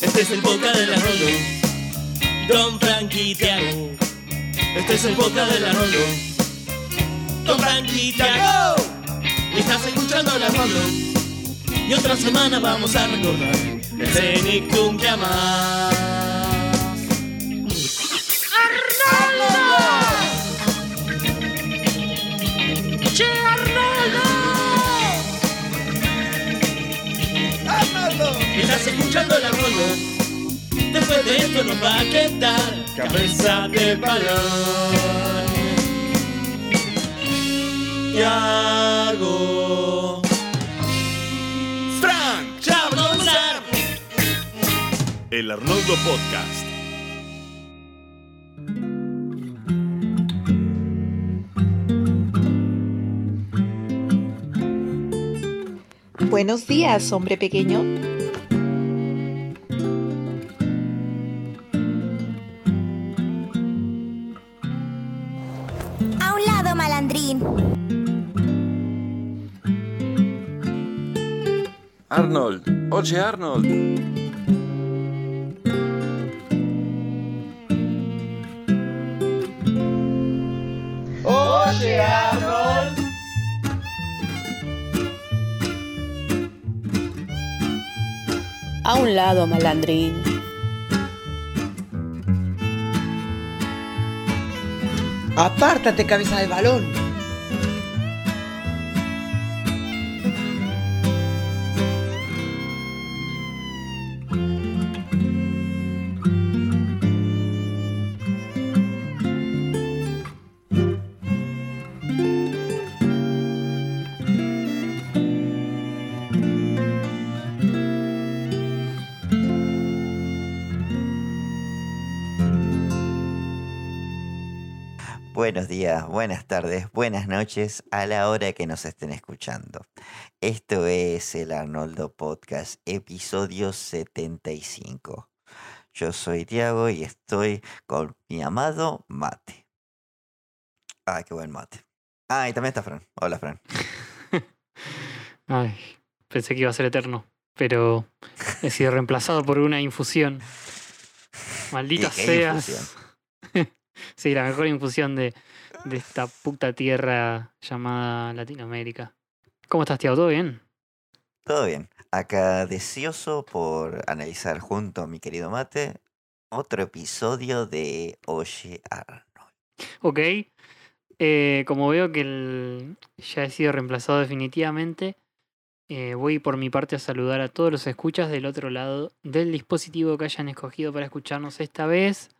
Este es el podcast de la. Don Frankie Tiago. Este es el podcast de la Rolo. Don Frankie Tiago. Estás escuchando la Rolo. Y otra semana vamos a recordar el Cenicum que amás. Estás escuchando la Rolo. Después de esto nos va a quedar cabeza de balón. Tiago. Frank Chablonzar. El Arnoldo Podcast. Buenos días, hombre pequeño. Arnold, oye Arnold. A un lado, malandrín. Apártate, cabeza de balón. Buenos días, buenas tardes, buenas noches a la hora que nos estén escuchando. Esto es el Arnoldo Podcast, episodio 75. Yo soy Tiago y estoy con mi amado Mate. Ay, qué buen mate. Ah, y también está Fran. Hola, Fran. Ay, pensé que iba a ser eterno, pero he sido reemplazado por una infusión. Maldita ¿Qué- qué seas. infusión? Sí, la mejor infusión de, de esta puta tierra llamada Latinoamérica. ¿Cómo estás, Tiago? ¿Todo bien? Todo bien. Acá deseoso por analizar junto a mi querido Mate otro episodio de Oye Arnold. Ok. Eh, como veo que el- ya he sido reemplazado definitivamente, eh, voy por mi parte a saludar a todos los escuchas del otro lado del dispositivo que hayan escogido para escucharnos esta vez.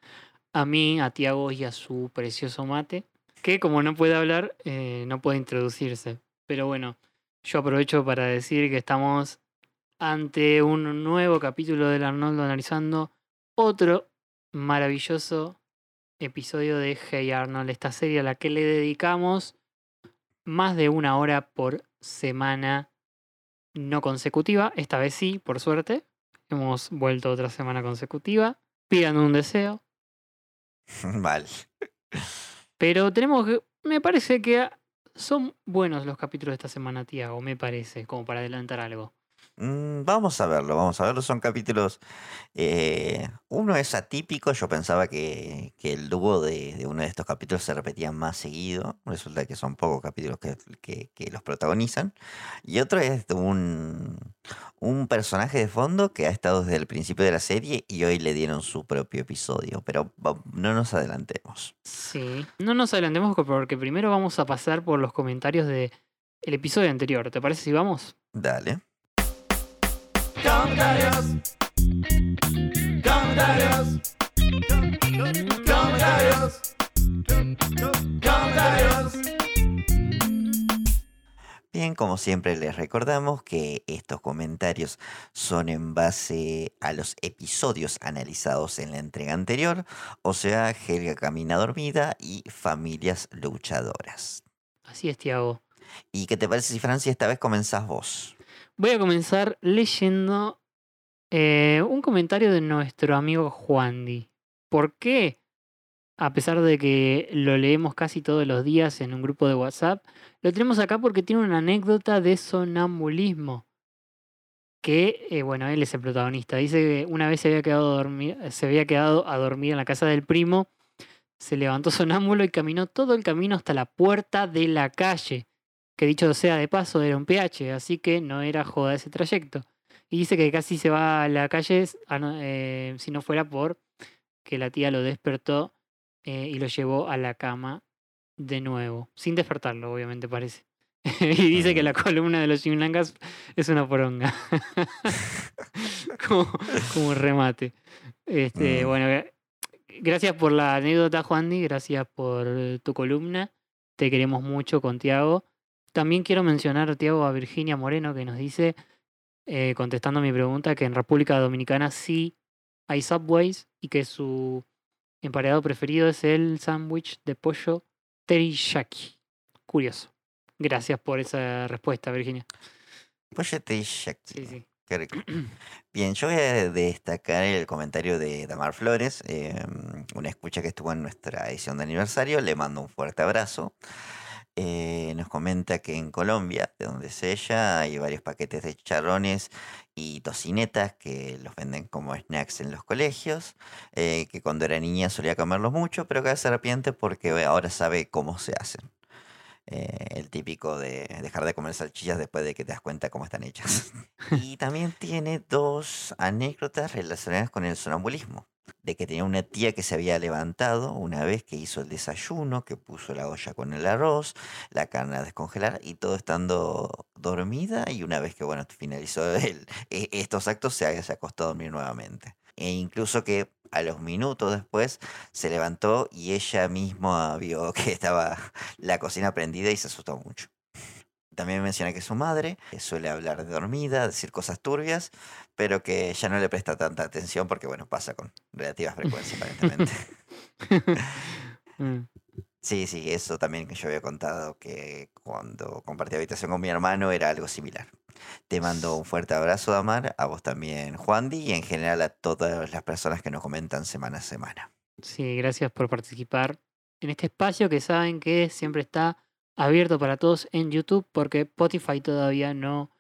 A mí, a Tiago y a su precioso mate, que como no puede hablar, eh, no puede introducirse. Pero bueno, yo aprovecho para decir que estamos ante un nuevo capítulo del Arnoldo analizando otro maravilloso episodio de Hey Arnold, esta serie a la que le dedicamos más de una hora por semana no consecutiva. Esta vez sí, por suerte. Hemos vuelto otra semana consecutiva. Pidan un deseo. Vale. Pero tenemos que. Me parece que son buenos los capítulos de esta semana, Tiago. Me parece, como para adelantar algo. Mm, vamos a verlo, vamos a verlo. Son capítulos. eh, uno es atípico. Yo pensaba que, que el dúo de, de uno de estos capítulos se repetía más seguido. Resulta que son pocos capítulos que, que- que los protagonizan. Y otro es de un, un personaje de fondo que ha estado desde el principio de la serie y hoy le dieron su propio episodio. Pero no nos adelantemos. Sí. No nos adelantemos porque primero vamos a pasar por los comentarios del episodio anterior. ¿Te parece si vamos? Dale. Comentarios. Comentarios. Comentarios. Comentarios. Bien, como siempre les recordamos que estos comentarios son en base a los episodios analizados en la entrega anterior, o sea, Helga camina dormida y familias luchadoras. Así es, Tiago. ¿Y qué te parece si Francia esta vez comenzás vos? Voy a comenzar leyendo eh, un comentario de nuestro amigo Juandi. ¿Por qué? A pesar de que lo leemos casi todos los días en un grupo de WhatsApp, lo tenemos acá porque tiene una anécdota de sonambulismo. que, eh, bueno, él es el protagonista. Dice que una vez se había, quedado se había quedado a dormir en la casa del primo, se levantó sonámbulo y caminó todo el camino hasta la puerta de la calle, que dicho sea de paso era un PH, así que no era joda ese trayecto. Y dice que casi se va a la calle a no- eh, si no fuera por que la tía lo despertó eh, y lo llevó a la cama de nuevo, sin despertarlo, obviamente parece. y dice que la columna de los Chimlangas es una poronga. como, como remate. Este, Mm. Bueno, gra- gracias por la anécdota, Juandi. Gracias por tu columna. Te queremos mucho con Tiago. También quiero mencionar, Tiago, a Virginia Moreno, que nos dice, eh, contestando a mi pregunta, que en República Dominicana sí hay subways y que su emparedado preferido es el sándwich de pollo teriyaki. Curioso. Gracias por esa respuesta, Virginia. Pues ya te dije Sí, sí. Qué rico. Bien, yo voy a destacar el comentario de Damar Flores, eh, una escucha que estuvo en nuestra edición de aniversario. Le mando un fuerte abrazo. Eh, nos comenta que en Colombia, de donde es ella, hay varios paquetes de chicharrones y tocinetas que los venden como snacks en los colegios, eh, que cuando era niña solía comerlos mucho, pero que se arrepiente porque ahora sabe cómo se hacen. Eh, el típico de dejar de comer salchichas después de que te das cuenta cómo están hechas. Y también tiene dos anécdotas relacionadas con el sonambulismo. De que tenía una tía que se había levantado una vez que hizo el desayuno, que puso la olla con el arroz, la carne a descongelar y todo estando dormida. Y una vez que bueno finalizó el- e- estos actos, se, se acostó a dormir nuevamente. E incluso que a los minutos después se levantó y ella misma vio que estaba la cocina prendida y se asustó mucho. También menciona que su madre suele hablar de dormida, decir cosas turbias, pero que ya no le presta tanta atención porque, bueno, pasa con relativa frecuencia aparentemente. Mm. Sí, sí, eso también que yo había contado que cuando compartí habitación con mi hermano era algo similar. Te mando un fuerte abrazo, Damar, a vos también, Juandi, y en general a todas las personas que nos comentan semana a semana. Sí, gracias por participar en este espacio que saben que siempre está abierto para todos en YouTube porque Spotify todavía no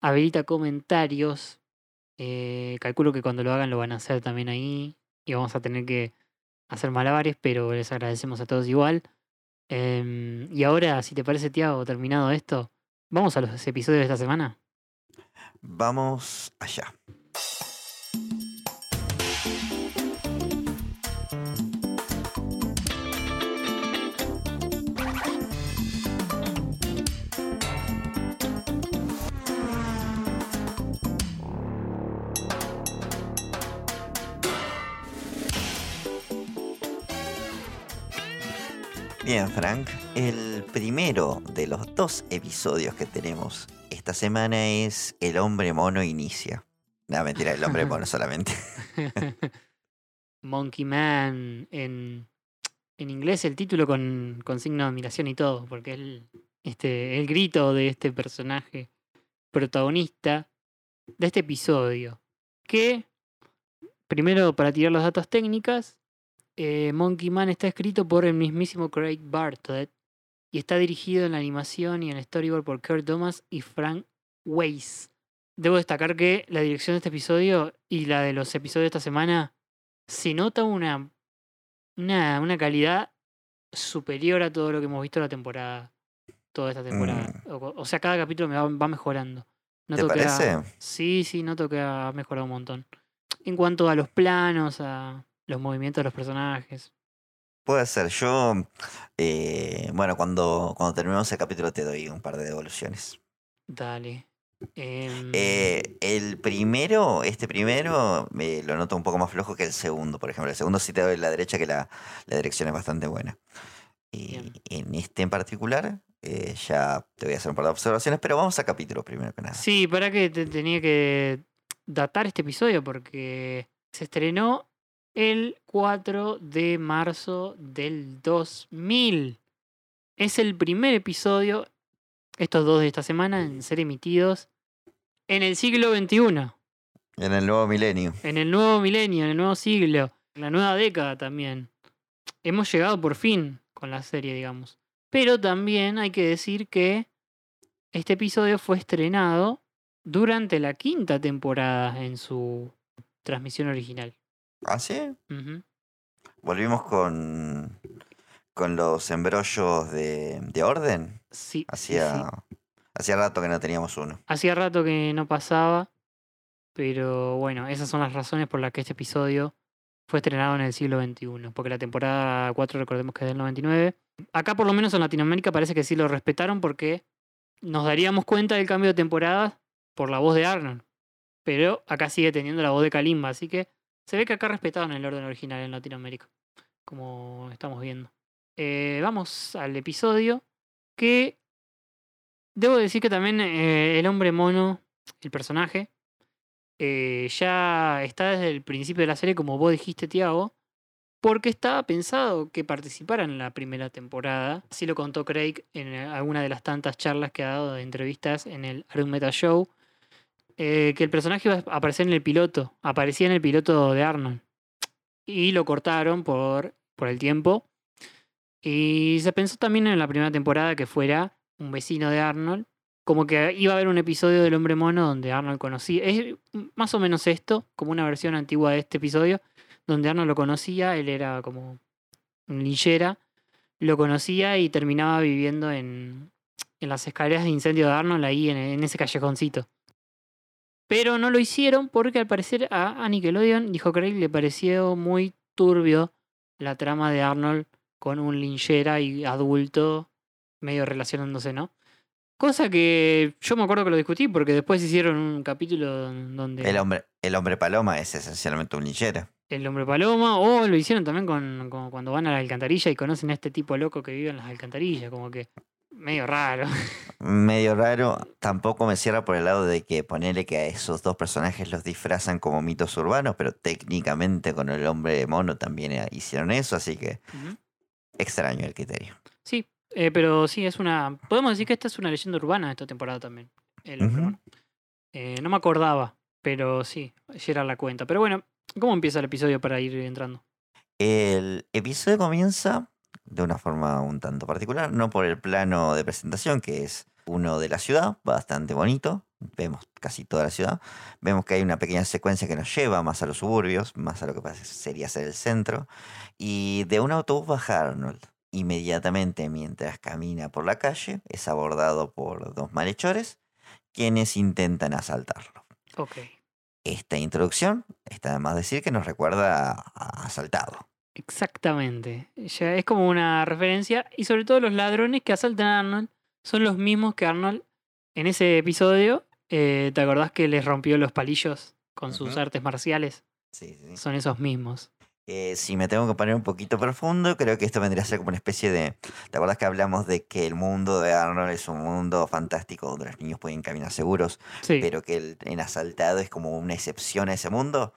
habilita comentarios. Eh, calculo que cuando lo hagan lo van a hacer también ahí y vamos a tener que hacer malabares, pero les agradecemos a todos igual. Em, y ahora, si te parece, Tiago, terminado esto, vamos a los episodios de esta semana. Vamos allá. Bien, Frank. El primero de los dos episodios que tenemos esta semana es El hombre mono inicia. No, mentira, el hombre mono solamente. Monkey Man en, en inglés el título con, con signo de admiración y todo, porque es el, este, el grito de este personaje protagonista de este episodio. Que, primero para tirar los datos técnicas, eh, Monkey Man está escrito por el mismísimo Craig Bartlett y está dirigido en la animación y en el storyboard por Kurt Thomas y Frank Weiss. Debo destacar que la dirección de este episodio y la de los episodios de esta semana se nota una, una, una calidad superior a todo lo que hemos visto la temporada. Toda esta temporada. O, o sea, cada capítulo me va, va mejorando. Mm. ¿Te Noto ha- parece? sí, sí, noto que ha mejorado un montón. En cuanto a los planos, a los movimientos de los personajes. Puede ser. Yo, eh, bueno, cuando, cuando terminemos el capítulo te doy un par de devoluciones. Dale. Em, Eh, el primero, este primero, me lo noto un poco más flojo que el segundo, por ejemplo. El segundo sí te doy la derecha, que la, la dirección es bastante buena. Y en este en particular, eh, ya te voy a hacer un par de observaciones, pero vamos a capítulo primero que nada. Sí, para que te tenía que datar este episodio porque se estrenó el 4 de marzo del 2000. Es el primer episodio, estos dos de esta semana, en ser emitidos en el siglo XXI, En el nuevo milenio. en el nuevo milenio, en el nuevo siglo, en la nueva década también. Hemos llegado por fin con la serie, digamos. Pero también hay que decir que este episodio fue estrenado durante la quinta temporada en su transmisión original. ¿Ah, sí? Volvimos con, con los embrollos de, de orden. Sí, sí, Hacía, sí. hacía rato que no teníamos uno. Hacía rato que no pasaba, pero bueno, esas son las razones por las que este episodio fue estrenado en el siglo XXI, porque la temporada 4 recordemos que es del 99. Acá por lo menos en Latinoamérica parece que sí lo respetaron porque nos daríamos cuenta del cambio de temporada por la voz de Arnold, pero acá sigue teniendo la voz de Kalimba, así que se ve que acá respetaron el orden original en Latinoamérica, como estamos viendo. Eh, vamos al episodio que debo decir que también eh, el hombre mono, el personaje, eh, ya está desde el principio de la serie, como vos dijiste, Tiago, porque estaba pensado que participara en la primera temporada. Así lo contó Craig en alguna de las tantas charlas que ha dado de entrevistas en el Arun Meta Show. Eh, que el personaje iba a aparecer en el piloto, aparecía en el piloto de Arnold. Y lo cortaron por, por el tiempo. Y se pensó también en la primera temporada que fuera un vecino de Arnold. Como que iba a haber un episodio del hombre mono donde Arnold conocía. Es más o menos esto, como una versión antigua de este episodio, donde Arnold lo conocía, él era como un linchera, lo conocía y terminaba viviendo en, en las escaleras de incendio de Arnold, ahí en, en ese callejoncito. Pero no lo hicieron porque al parecer a, a Nickelodeon, dijo Craig, le pareció muy turbio la trama de Arnold con un linchera y adulto medio relacionándose, ¿no? Cosa que yo me acuerdo que lo discutí porque después hicieron un capítulo donde El hombre, el hombre paloma es esencialmente un linchera. el hombre paloma, o lo hicieron también con, con cuando van a la alcantarilla y conocen a este tipo loco que vive en las alcantarillas, como que medio raro. Medio raro, tampoco me cierra por el lado de que ponerle que a esos dos personajes los disfrazan como mitos urbanos, pero técnicamente con el hombre mono también eh, hicieron eso, así que extraño el criterio. Sí, eh, pero sí, es una. Podemos decir que esta es una leyenda urbana de esta temporada también. El. Eh, no me acordaba, pero sí, era la cuenta. Pero bueno, ¿cómo empieza el episodio para ir entrando? El episodio comienza de una forma un tanto particular, no por el plano de presentación, que es uno de la ciudad, bastante bonito. Vemos casi toda la ciudad. Vemos que hay una pequeña secuencia que nos lleva más a los suburbios, más a lo que sería ser el centro. Y de un autobús baja Arnold. Inmediatamente, mientras camina por la calle, es abordado por dos malhechores, quienes intentan asaltarlo. Ok. Esta introducción, está de más decir que nos recuerda a asaltado. Exactamente. Ya es como una referencia. Y sobre todo los ladrones que asaltan a Arnold son los mismos que Arnold en ese episodio. eh, ¿Te acordás que les rompió los palillos con sus artes marciales? Sí, sí. Son esos mismos. Eh, si me tengo que poner un poquito profundo, creo que esto vendría a ser como una especie de... ¿Te acuerdas que hablamos de que el mundo de Arnold es un mundo fantástico donde los niños pueden caminar seguros, Sí. pero que el, en asaltado es como una excepción a ese mundo?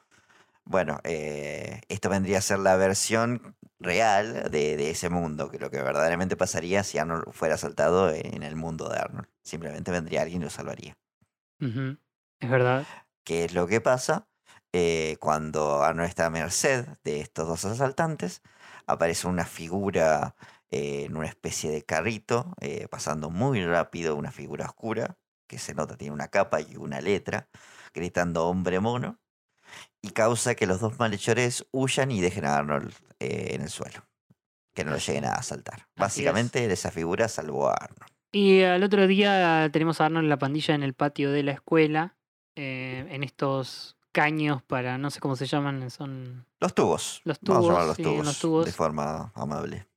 Bueno, eh, esto vendría a ser la versión real de, de ese mundo, que lo que verdaderamente pasaría si Arnold fuera asaltado en el mundo de Arnold. Simplemente vendría alguien y lo salvaría. Es verdad. ¿Qué es lo que pasa? Eh, cuando Arnold está a merced de estos dos asaltantes, aparece una figura eh, en una especie de carrito, eh, pasando muy rápido, una figura oscura, que se nota tiene una capa y una letra, gritando hombre mono, y causa que los dos malhechores huyan y dejen a Arnold eh, en el suelo, que no lo lleguen a asaltar. Básicamente esa figura salvó a Arnold. Y al otro día tenemos a Arnold en la pandilla en el patio de la escuela, eh, en estos caños para, no sé cómo se llaman, son... Los tubos. Los Vamos a tubos, los sí, tubos, los tubos. de forma amable.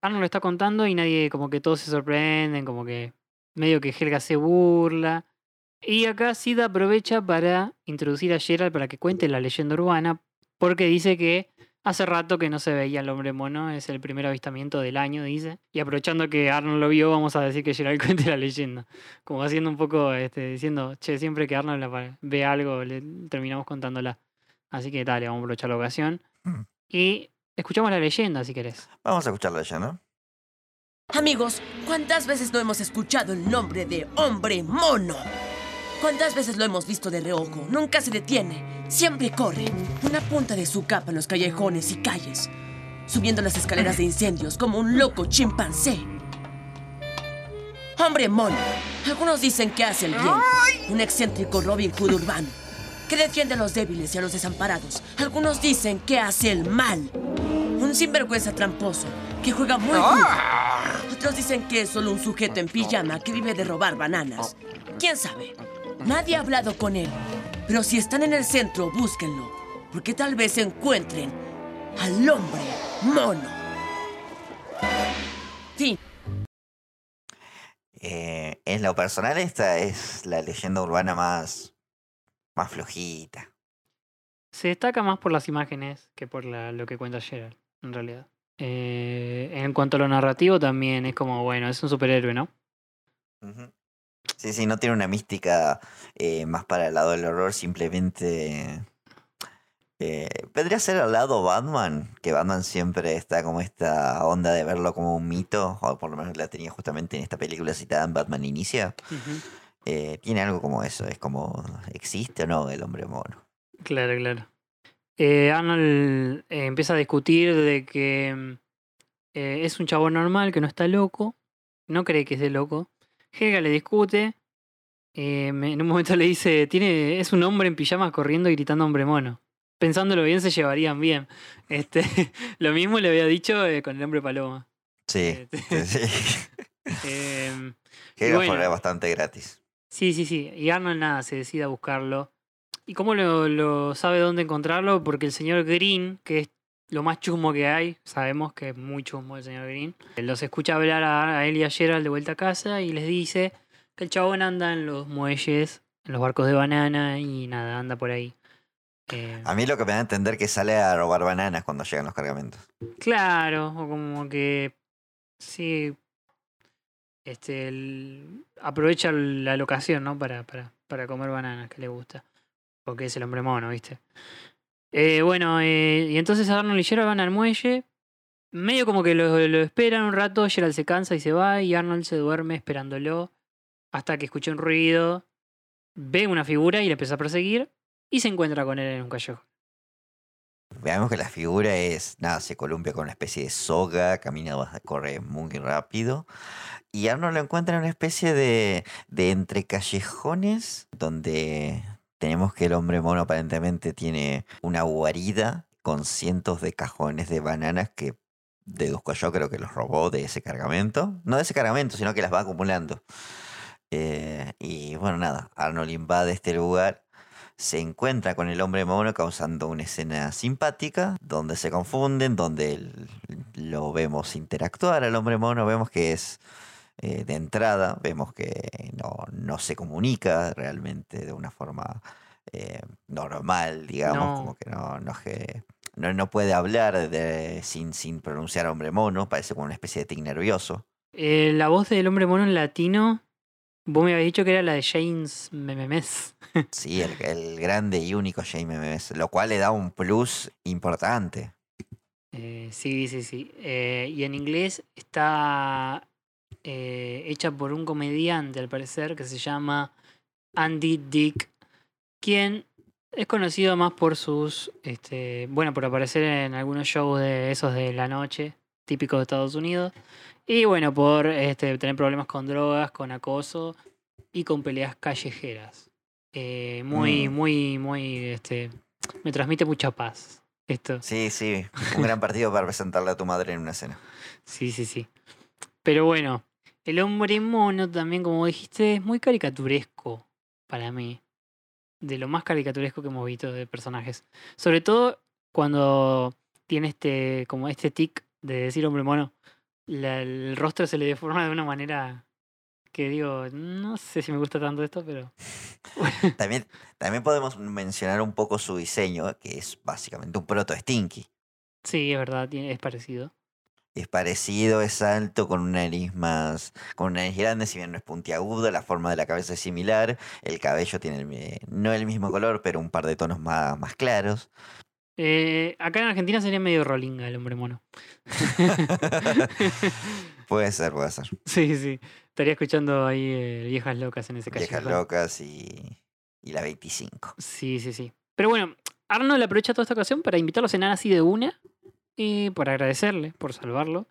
Arnold lo está contando y nadie, como que todos se sorprenden, como que medio que Helga se burla. Y acá Sid aprovecha para introducir a Gerald para que cuente la leyenda urbana, porque dice que hace rato que no se veía el hombre mono, es el primer avistamiento del año, dice. Y aprovechando que Arnold lo vio, vamos a decir que Gerald cuente la leyenda. Como haciendo un poco, este, diciendo, che, siempre que Arnold la- ve algo, le terminamos contándola. Así que dale, vamos a aprovechar la ocasión. Mm. Y escuchamos la leyenda, si querés. Vamos a escucharla ya, ¿no? Amigos, ¿cuántas veces no hemos escuchado el nombre de hombre mono? ¿Cuántas veces lo hemos visto de reojo? Nunca se detiene, siempre corre. Una punta de su capa en los callejones y calles, subiendo las escaleras de incendios como un loco chimpancé. Hombre mono. Algunos dicen que hace el bien. Un excéntrico Robin Hood urbano. Que defiende a los débiles y a los desamparados. Algunos dicen que hace el mal. Un sinvergüenza tramposo que juega muy bien. Otros dicen que es solo un sujeto en pijama que vive de robar bananas. ¿Quién sabe? Nadie ha hablado con él. Pero si están en el centro, búsquenlo. Porque tal vez encuentren al hombre mono. Fin. Eh, en lo personal, esta es la leyenda urbana más, más flojita. Se destaca más por las imágenes que por la- lo que cuenta Gerald, en realidad. Eh, en cuanto a lo narrativo, también es como, bueno, es un superhéroe, ¿no? Sí, sí, no tiene una mística eh, más para el lado del horror, simplemente... eh, vendría a ser al lado Batman, que Batman siempre está como esta onda de verlo como un mito, o por lo menos la tenía justamente en esta película citada en Batman Inicia. Eh, tiene algo como eso, es como, ¿existe o no el hombre mono? Claro, claro. Eh, Arnold empieza a discutir de que mm, es un chabón normal, que no está loco, no cree que esté loco. Helga le discute, eh, en un momento le dice, tiene, es un hombre en pijamas corriendo y gritando hombre mono. Pensándolo bien, se llevarían bien. Este, lo mismo le había dicho eh, con el hombre paloma. Sí, Este, sí, sí. em, bueno. fue bastante gratis. Sí, sí, sí. Y Arnold nada, se decide a buscarlo. ¿Y cómo lo, lo sabe dónde encontrarlo? Porque el señor Green, que es lo más chusmo que hay, sabemos que es muy chusmo el señor Green, los escucha hablar a, él y a Gerald de vuelta a casa y les dice que el chabón anda en los muelles, en los barcos de banana y nada, anda por ahí. Eh, A mí lo que me da a entender que sale a robar bananas cuando llegan los cargamentos. Claro, o como que sí, este, el- aprovecha la locación, ¿no? Para, para, para comer bananas que le gusta, porque es el hombre mono, ¿viste? Eh, bueno, eh, y entonces Arnold y Gerald van al muelle, medio como que lo, lo esperan un rato, Gerald se cansa y se va, y Arnold se duerme esperándolo, hasta que escucha un ruido, ve una figura y le empieza a perseguir, y se encuentra con él en un callejón. Veamos que la figura es, nada, se columpia con una especie de soga, camina, corre muy rápido. Y Arnold lo encuentra en una especie de, de entre callejones donde tenemos que el hombre mono aparentemente tiene una guarida con cientos de cajones de bananas que deduzco yo creo que los robó de ese cargamento. No de ese cargamento, sino que las va acumulando. Eh, y bueno, nada, Arnold invade este lugar se encuentra con el hombre mono causando una escena simpática donde se confunden, donde lo vemos interactuar al hombre mono, vemos que es eh, de entrada, vemos que no, no se comunica realmente de una forma eh, normal, digamos, No. como que no, no, no, no puede hablar de, sin, sin pronunciar hombre mono, parece como una especie de tic nervioso. Eh, la voz del hombre mono en latino, vos me habías dicho que era la de James Memes. Sí, el, el grande y único Jaime Memes, lo cual le da un plus importante. Sí, sí, sí. Y en inglés está eh, hecha por un comediante, al parecer, que se llama Andy Dick, quien es conocido más por sus, este, bueno, por aparecer en algunos shows de esos de la noche, típicos de Estados Unidos, y bueno, por este, tener problemas con drogas, con acoso y con peleas callejeras. Eh, muy, Mm. muy, muy, este, me transmite mucha paz. Esto. Sí, sí, un gran partido para presentarle a tu madre en una escena. Sí, sí, sí. Pero bueno, el hombre mono también, como dijiste, es muy caricaturesco para mí. De lo más caricaturesco que hemos visto de personajes. Sobre todo cuando tiene este, como este tic de decir hombre mono. la- el rostro se le deforma de una manera que digo, no sé si me gusta tanto esto, pero También, también podemos mencionar un poco su diseño, que es básicamente un proto Stinky. sí, es verdad, es parecido. Es parecido, es alto, con una nariz más. con una nariz grande, si bien no es puntiaguda, la forma de la cabeza es similar. El cabello tiene el no el mismo color, pero un par de tonos más, más claros. Eh, acá en Argentina sería medio rolinga el hombre mono. puede ser, puede ser. Sí, sí. Estaría escuchando ahí eh, viejas locas en ese Viejas callejón. locas y. y la 25. Sí, sí, sí. Pero bueno, Arnold aprovecha toda esta ocasión para invitarlo a cenar así de una y por agradecerle por salvarlo.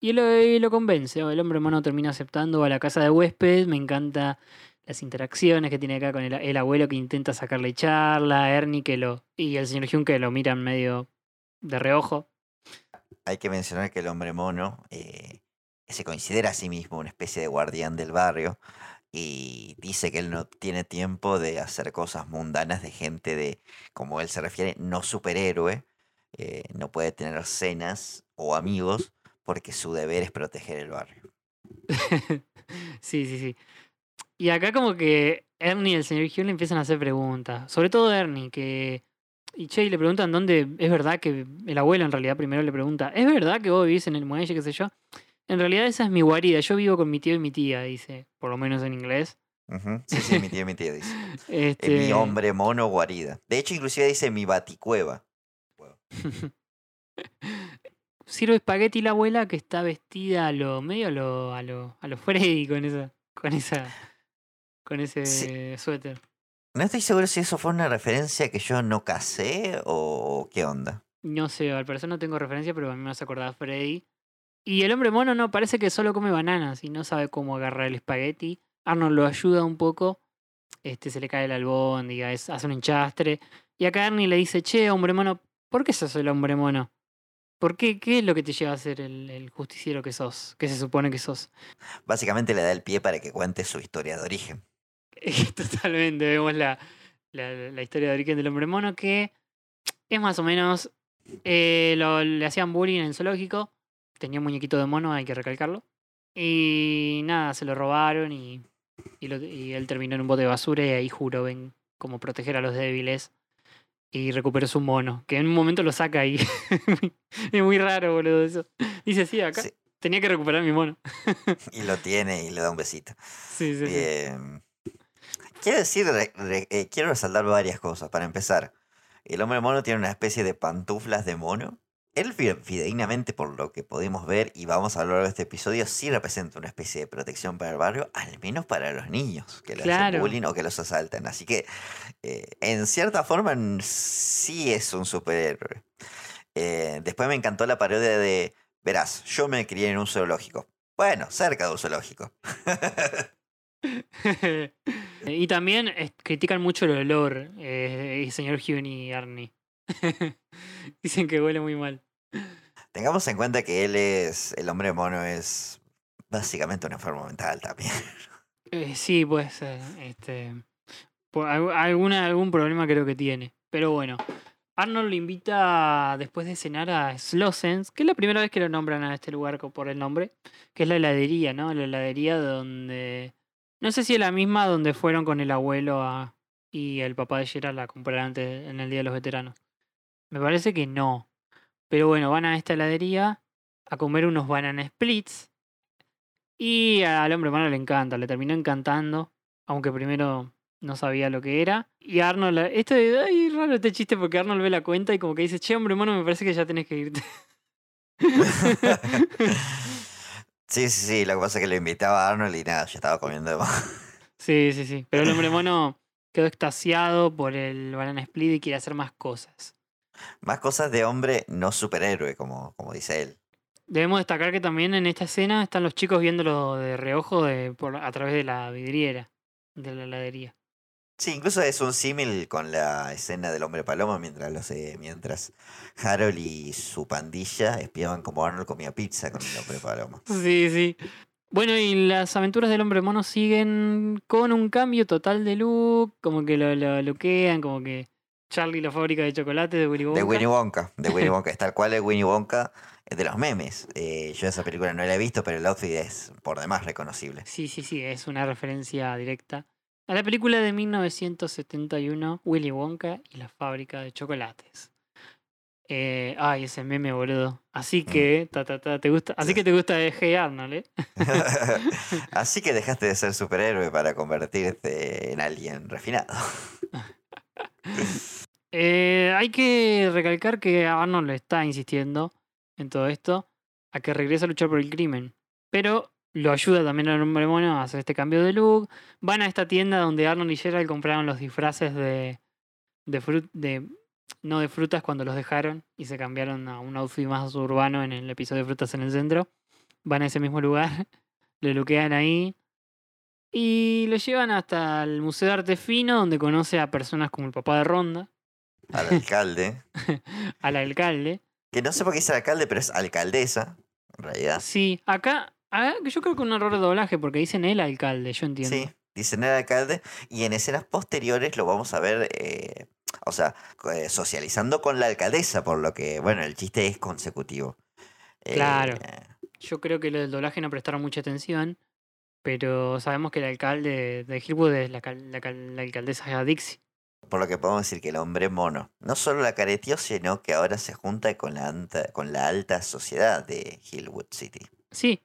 Y lo, lo convence. El hombre mono termina aceptando a la casa de huésped. Me encanta las interacciones que tiene acá con el, el abuelo que intenta sacarle charla, Ernie que lo. y el señor Hyun que lo miran medio de reojo. Hay que mencionar que el hombre mono eh, se considera a sí mismo una especie de guardián del barrio y dice que él no tiene tiempo de hacer cosas mundanas de gente de, como él se refiere, no superhéroe. Eh, no puede tener cenas o amigos porque su deber es proteger el barrio. sí, sí, sí. Y acá como que Ernie y el señor Hyun le empiezan a hacer preguntas. Sobre todo Ernie, que... Y Che le preguntan dónde... Es verdad que... El abuelo en realidad primero le pregunta, ¿es verdad que vos vivís en el muelle, qué sé yo? En realidad esa es mi guarida, yo vivo con mi tío y mi tía, dice. Por lo menos en inglés. Sí, sí, mi tío, mi tío dice. Este... Es mi hombre mono guarida. De hecho, inclusive dice mi baticueva. Sirve espagueti la abuela que está vestida a lo medio a lo a lo, a lo Freddy con esa con esa con ese Sí. suéter. No estoy seguro si eso fue una referencia que yo no casé o qué onda. No sé, al parecer no tengo referencia, pero a mí me hace acordar a Freddy. Y el hombre mono no, parece que solo come bananas y no sabe cómo agarrar el espagueti. Arnold lo ayuda un poco. Este se le cae el albóndiga, es, hace un enchastre. Y acá Ernie le dice, che, hombre mono, ¿por qué sos el hombre mono? ¿Por qué? ¿Qué es lo que te lleva a ser el, el justiciero que sos? Que se supone que sos. Básicamente le da el pie para que cuente su historia de origen. Totalmente, vemos la, la, la historia de origen del hombre mono que es más o menos, eh, lo- le hacían bullying en el zoológico, tenía un muñequito de mono, hay que recalcarlo, y nada, se lo robaron y, y, lo- y él terminó en un bote de basura y ahí juró ven como proteger a los débiles y recuperó su mono, que en un momento lo saca y es muy raro, boludo, eso. Dice, sí, acá Sí. tenía que recuperar mi mono. Y lo tiene y le da un besito. Sí, sí. Quiero decir, re- re- eh, quiero resaltar varias cosas. Para empezar, el hombre mono tiene una especie de pantuflas de mono. Él fi- fidedignamente, por lo que podemos ver y vamos a hablar de este episodio, sí representa una especie de protección para el barrio, al menos para los niños que le hacen Claro. bullying o que los asaltan. Así que, eh, en cierta forma, sí es un superhéroe. Eh, después me encantó la parodia de, verás, yo me crié en un zoológico. Bueno, cerca de un zoológico. y también eh, critican mucho el olor, eh, el señor Hyun y Arnie. Dicen que huele muy mal. Tengamos en cuenta que él es, el hombre mono es básicamente un enfermo mental también. Eh, sí, puede ser. Este, algún problema creo que tiene. Pero bueno, Arnold lo invita después de cenar a Slossens, que es la primera vez que lo nombran a este lugar por el nombre, que es la heladería, ¿no? La heladería donde... No sé si es la misma donde fueron con el abuelo a- y el papá de Gerald a comprar antes en el Día de los Veteranos. Me parece que no. Pero bueno, van a esta heladería a comer unos banana splits. Y al hombre humano le encanta, le terminó encantando, aunque primero no sabía lo que era. Y Arnold, este, ay, raro este chiste porque Arnold ve la cuenta y como que dice, che, hombre humano, me parece que ya tenés que irte. Sí, sí, sí, lo que pasa es que lo invitaba a Arnold y nada, yo estaba comiendo de más. sí, sí, sí. Pero el hombre mono quedó extasiado por el banana split y quiere hacer más cosas. Más cosas de hombre no superhéroe, como, como dice él. Debemos destacar que también en esta escena están los chicos viéndolo de reojo de, por, a través de la vidriera de la heladería. Sí, incluso es un símil con la escena del hombre paloma mientras los, eh, mientras Harold y su pandilla espiaban como Arnold comía pizza con el hombre paloma. Sí, sí. Bueno, y las aventuras del hombre mono siguen con un cambio total de look, como que lo, lo lookean, como que Charlie la fábrica de chocolate de Willy Wonka. De Winnie Wonka, de Winnie Wonka, es tal cual el Winnie Wonka de los memes. Eh, yo esa película no la he visto, pero el outfit es por demás reconocible. Sí, sí, sí, es una referencia directa a la película de 1971, Willy Wonka y la fábrica de chocolates. Eh, ay, ese meme, boludo. Así que, ta, ta, ta, te gusta, así que te gusta Hey Arnold, ¿eh? Así que dejaste de ser superhéroe para convertirte en alguien refinado. Eh, hay que recalcar que Arnold le está insistiendo en todo esto a que regrese a luchar por el crimen. Pero lo ayuda también al hombre mono a hacer este cambio de look. Van a esta tienda donde Arnold y Gerald compraron los disfraces de, no de frutas cuando los dejaron y se cambiaron a un outfit más urbano en el episodio de frutas en el centro. van a ese mismo lugar, lo luquean ahí y lo llevan hasta el Museo de Arte Fino, donde conoce a personas como el papá de Ronda, Al alcalde. al alcalde. que no sé por qué es alcalde, pero es alcaldesa, en realidad. Sí, acá, acá yo creo que un error de doblaje, porque dicen el alcalde, yo entiendo. Sí, dicen el alcalde. Y en escenas posteriores lo vamos a ver, eh, o sea, eh, socializando con la alcaldesa, por lo que, bueno, el chiste es consecutivo. Eh, Claro. Yo creo que lo del doblaje no prestaron mucha atención, pero sabemos que el alcalde de Hillwood es la, la la alcaldesa Dixie. Por lo que podemos decir que el hombre mono no solo la careteó, sino que ahora se junta con la, anta- con la alta sociedad de Hillwood City. Sí,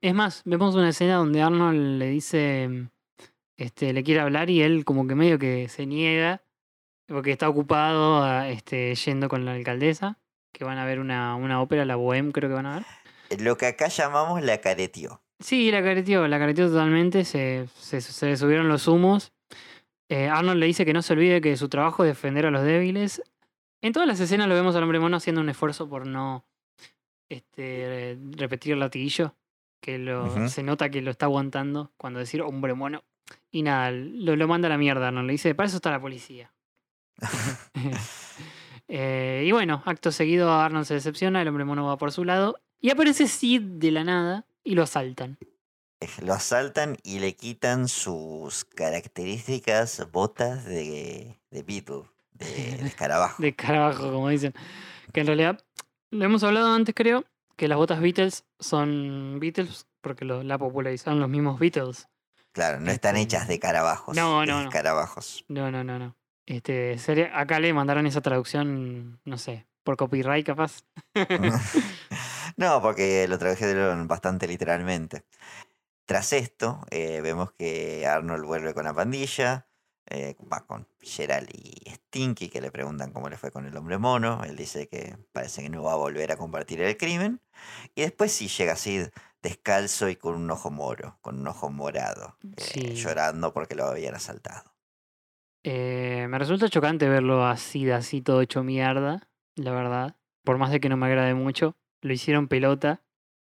es más, vemos una escena donde Arnold le dice, este, le quiere hablar y él como que medio que se niega, porque está ocupado a, este, yendo con la alcaldesa, que van a ver una, una ópera, la Bohème creo que van a ver. Eh, Lo que acá llamamos la careteó. Sí, la careteó, la careteó totalmente, se, se, se le subieron los humos. Eh, Arnold le dice que no se olvide que su trabajo es defender a los débiles. En todas las escenas lo vemos al hombre mono haciendo un esfuerzo por no este, repetir el latiguillo, que lo, se nota que lo está aguantando cuando decir hombre mono. Y nada, lo, lo manda a la mierda, Arnold. Le dice, para eso está la policía. Eh, y bueno, acto seguido Arnold se decepciona, el hombre mono va por su lado y aparece Sid de la nada y lo asaltan. Lo asaltan y le quitan sus características botas de, de de, de escarabajo. de carajo, como dicen. Que en realidad, lo hemos hablado antes, creo, que las botas Beatles son Beatles porque lo- la popularizaron los mismos Beatles. Claro, no están hechas de carabajos. No, de no, no. escarabajos. No, no, no, no. Este, sería, acá le mandaron esa traducción, no sé, por copyright capaz. no, porque lo tradujeron bastante literalmente. Tras esto, eh, vemos que Arnold vuelve con la pandilla, eh, va con Gerald y Stinky, que le preguntan cómo le fue con el hombre mono. Él dice que parece que no va a volver a compartir el crimen. Y después sí llega Sid descalzo y con un ojo moro, con un ojo morado, eh, Sí. llorando porque lo habían asaltado. Eh, me resulta chocante verlo así, de así todo hecho mierda, la verdad. Por más de que no me agrade mucho, lo hicieron pelota.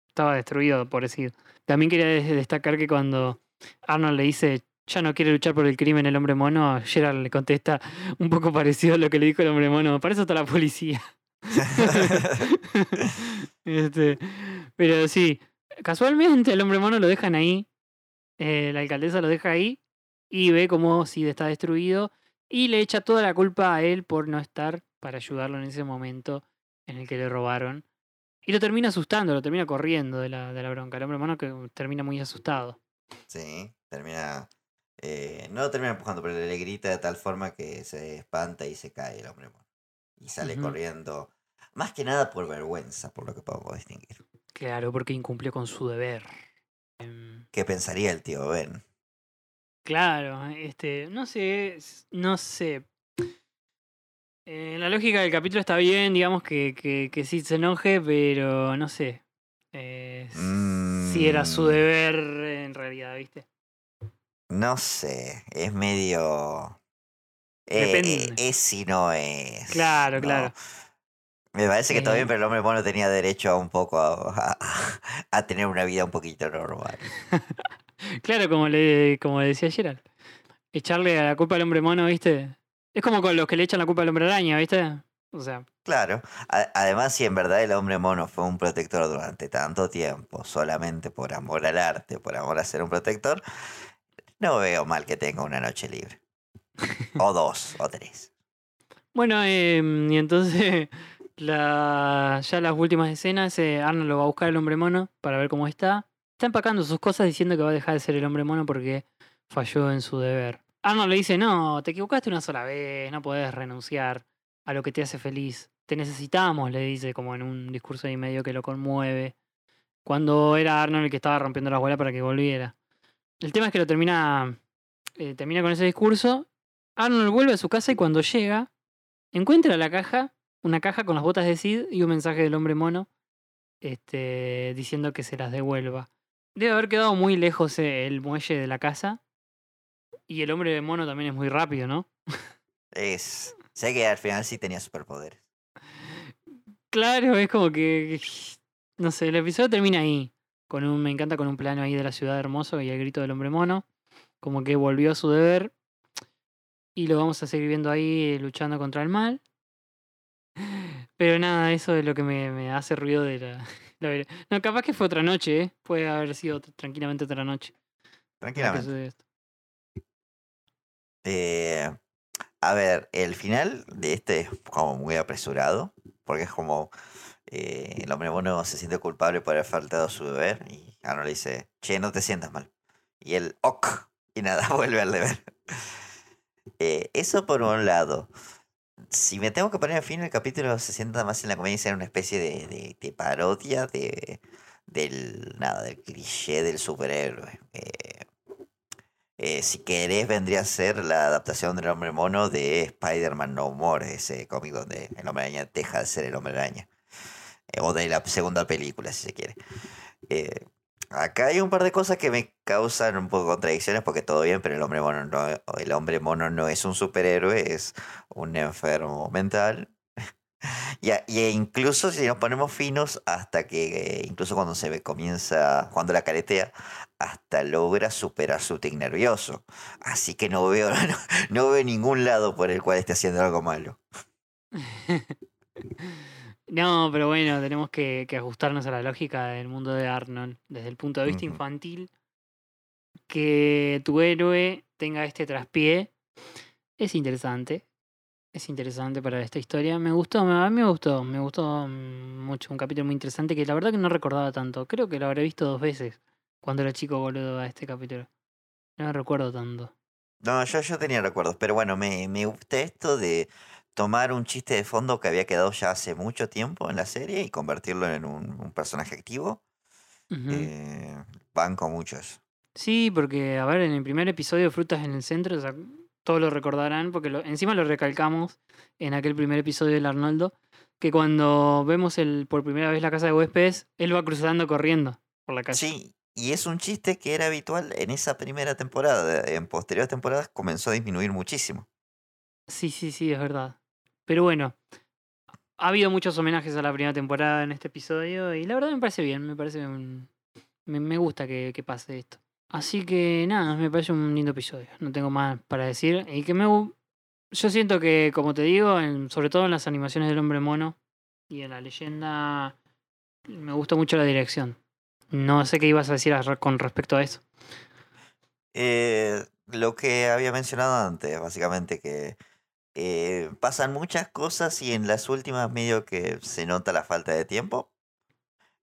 Estaba destruido, pobrecito. También quería des- destacar que cuando Arnold le dice, ya no quiere luchar por el crimen el hombre mono, Gerald le contesta un poco parecido a lo que le dijo el hombre mono. Para eso la policía. Este, pero sí, casualmente el hombre mono lo dejan ahí. eh, la alcaldesa lo deja ahí y ve cómo Sid está destruido y le echa toda la culpa a él por no estar para ayudarlo en ese momento en el que le robaron. Y lo termina asustando, lo termina corriendo de la, de la bronca. El hombre mono que termina muy asustado. Sí, termina. eh, no lo termina empujando, pero le grita de tal forma que se espanta y se cae el hombre mono. Y sale corriendo. Más que nada por vergüenza, por lo que podemos distinguir. Claro, porque incumplió con su deber. Em, ¿Qué pensaría el tío Ben? Claro, este, no sé, no sé. Eh, la lógica del capítulo está bien, digamos que, que, que sí se enoje, pero no sé. eh, si era su Mm. deber en realidad, ¿viste? No sé, es medio. eh, Depende. es si no es. Claro, no. claro. Me parece que está bien, Eh. pero el hombre mono tenía derecho a un poco a, a- a tener una vida un poquito normal. Claro, como le, como decía Gerald. Echarle a la culpa al hombre mono, ¿viste? Es como con los que le echan la culpa al hombre araña, ¿viste? O sea, Claro. Además, si en verdad el hombre mono fue un protector durante tanto tiempo, solamente por amor al arte, por amor a ser un protector, no veo mal que tenga una noche libre. O dos, o tres. Bueno, em, y entonces la, ya las últimas escenas, eh, Arnold lo va a buscar el hombre mono para ver cómo está. Está empacando sus cosas diciendo que va a dejar de ser el hombre mono porque falló en su deber. Arnold le dice, no, te equivocaste una sola vez, no podés renunciar a lo que te hace feliz. Te necesitamos, le dice como en un discurso ahí medio que lo conmueve. Cuando era Arnold el que estaba rompiendo la bola para que volviera. El tema es que lo termina, eh, termina con ese discurso. Arnold vuelve a su casa y cuando llega, encuentra la caja, una caja con las botas de Sid y un mensaje del hombre mono este, diciendo que se las devuelva. Debe haber quedado muy lejos eh, el muelle de la casa. Y el hombre mono también es muy rápido, ¿no? Es. Sé que al final sí tenía superpoderes. Claro, es como que. No sé, el episodio termina ahí. con un, me encanta con un plano ahí de la ciudad hermoso y el grito del hombre mono, como que volvió a su deber y lo vamos a seguir viendo ahí luchando contra el mal. Pero nada, eso es lo que me, me hace ruido de la, la No, capaz que fue otra noche, ¿eh? Puede haber sido otra- tranquilamente otra noche. Tranquilamente. Eh, a ver, el final de este es como muy apresurado, porque es como eh, el hombre mono se siente culpable por haber faltado a su deber y Arnold le dice, che, no te sientas mal. Y él, ok, y nada, vuelve al deber. Eh, eso por un lado. Si me tengo que poner al fin, el capítulo se sienta más en la comedia y una especie de, de- de parodia de, del, nada, del cliché del superhéroe. Eh, eh, si querés, vendría a ser la adaptación del Hombre Mono de Spider-Man No More, ese cómic donde el Hombre Araña deja de ser el Hombre Araña. Eh, o de la segunda película, si se quiere. Eh, acá hay un par de cosas que me causan un poco contradicciones porque todo bien, pero el Hombre Mono no, el hombre mono no es un superhéroe, es un enfermo mental. Y, y incluso si nos ponemos finos, hasta que incluso cuando se ve, comienza, cuando la caretea, hasta logra superar su tic nervioso. Así que no veo, no, no veo ningún lado por el cual esté haciendo algo malo. No, pero bueno, tenemos que, que ajustarnos a la lógica del mundo de Arnold. Desde el punto de vista infantil, que tu héroe tenga este traspié es interesante. Es interesante para esta historia. Me gustó, me- a mí me gustó, me gustó mm, mucho. Un capítulo muy interesante que la verdad que no recordaba tanto. Creo que lo habré visto dos veces cuando era chico, boludo, a este capítulo. No lo recuerdo tanto. No, yo, yo tenía recuerdos, pero bueno, me, me gusta esto de tomar un chiste de fondo que había quedado ya hace mucho tiempo en la serie y convertirlo en un, un personaje activo. Ujú. Eh, banco mucho eso. Sí, porque, a ver, en el primer episodio, Frutas en el Centro, o sea, todos lo recordarán, porque lo- encima lo recalcamos en aquel primer episodio del Arnoldo, que cuando vemos el, por primera vez la casa de huéspedes, él va cruzando corriendo por la calle. Sí, y es un chiste que era habitual en esa primera temporada. En posteriores temporadas comenzó a disminuir muchísimo. Sí, sí, sí, es verdad. Pero bueno, ha habido muchos homenajes a la primera temporada en este episodio y la verdad me parece bien, me parece un- me, me gusta que, que pase esto. Así que nada, me parece un lindo episodio. No tengo más para decir. Y que me yo siento que, como te digo, sobre todo en las animaciones del hombre mono y en la leyenda, me gustó mucho la dirección. No sé qué ibas a decir con respecto a eso. Eh, lo que había mencionado antes, básicamente que eh, pasan muchas cosas y en las últimas medio que se nota la falta de tiempo.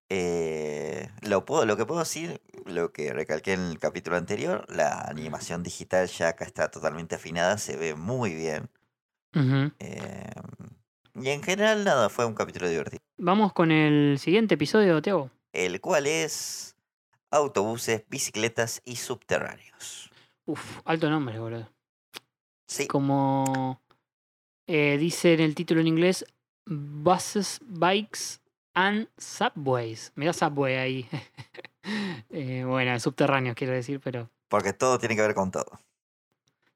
Eh, lo, puedo, lo que puedo decir, lo que recalqué en el capítulo anterior, la animación digital ya acá está totalmente afinada, se ve muy bien. Eh, y en general, nada, fue un capítulo divertido. Vamos con el siguiente episodio, Tiago. El cual es autobuses, bicicletas y subterráneos. Uf, alto nombre, boludo. Sí, como eh, dice en el título en inglés, Buses, Bikes and Subways. Mira Subway ahí. Eh, bueno, subterráneos quiero decir, pero... porque todo tiene que ver con todo.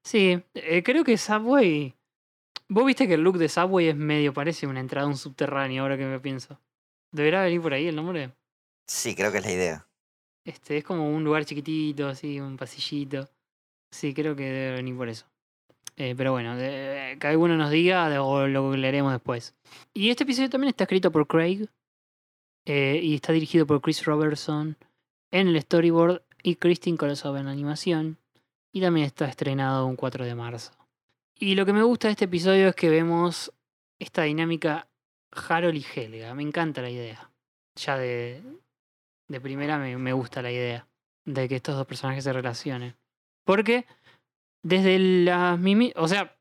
Sí, eh, creo que Subway... Vos viste que el look de Subway es medio, parece una entrada a un subterráneo, ahora que me pienso. ¿Deberá venir por ahí el nombre? Sí, creo que es la idea. Este, es como un lugar chiquitito, así, un pasillito. Sí, creo que debe venir por eso. Eh, pero bueno, de- que alguno nos diga o lo leeremos después. Y este episodio también está escrito por Craig eh, y está dirigido por Chris Robertson en el storyboard y Christine Kolosov en animación. Y también está estrenado un 4 de marzo. Y lo que me gusta de este episodio es que vemos esta dinámica Harold y Helga. Me encanta la idea. Ya de, de primera me, me gusta la idea de que estos dos personajes se relacionen. Porque desde las mimi... O sea,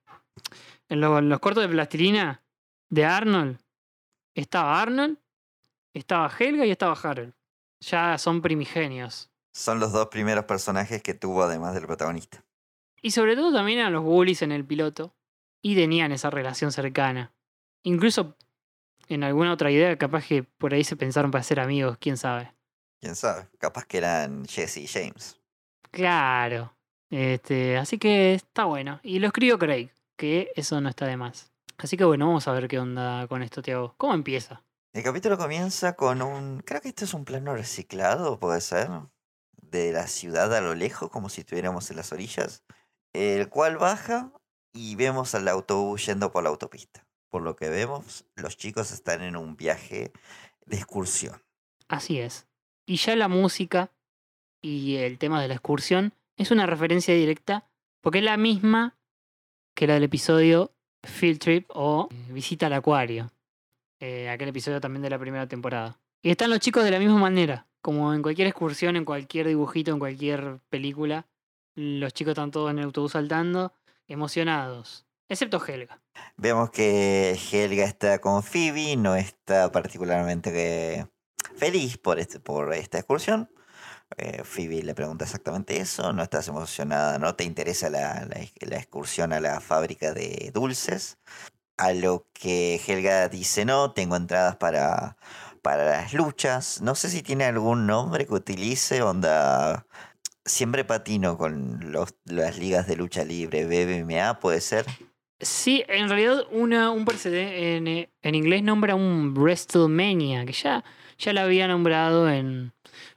en, en los cortos de plastilina de Arnold, estaba Arnold, estaba Helga y estaba Harold. Ya son primigenios. Son los dos primeros personajes que tuvo además del protagonista. Y sobre todo también a los bullies en el piloto. Y tenían esa relación cercana. Incluso en alguna otra idea, capaz que por ahí se pensaron para ser amigos, quién sabe. Quién sabe, capaz que eran Jesse y James. Claro. Este, así que está bueno. Y lo escribió Craig, que eso no está de más. Así que bueno, vamos a ver qué onda con esto, Tiago. ¿Cómo empieza? El capítulo comienza con un. Creo que esto es un plano reciclado, puede ser. De la ciudad a lo lejos, como si estuviéramos en las orillas. El cual baja y vemos al autobús yendo por la autopista. Por lo que vemos, los chicos están en un viaje de excursión. Así es. Y ya la música y el tema de la excursión es una referencia directa porque es la misma que la del episodio Field Trip o Visita al Acuario. Eh, aquel episodio también de la primera temporada. Y están los chicos de la misma manera, como en cualquier excursión, en cualquier dibujito, en cualquier película. Los chicos están todos en el autobús saltando, emocionados. Excepto Helga. Vemos que Helga está con Phoebe, no está particularmente eh, feliz por, este, por esta excursión. Eh, Phoebe le pregunta exactamente eso, no estás emocionada, no te interesa la excursión a la fábrica de dulces. A lo que Helga dice, no, tengo entradas para, para las luchas. No sé si tiene algún nombre que utilice, onda... Siempre patino con las ligas de lucha libre, BBMA, puede ser. Sí, en realidad un precedente en, eh, en inglés nombra un WrestleMania, que ya, ya la había nombrado en...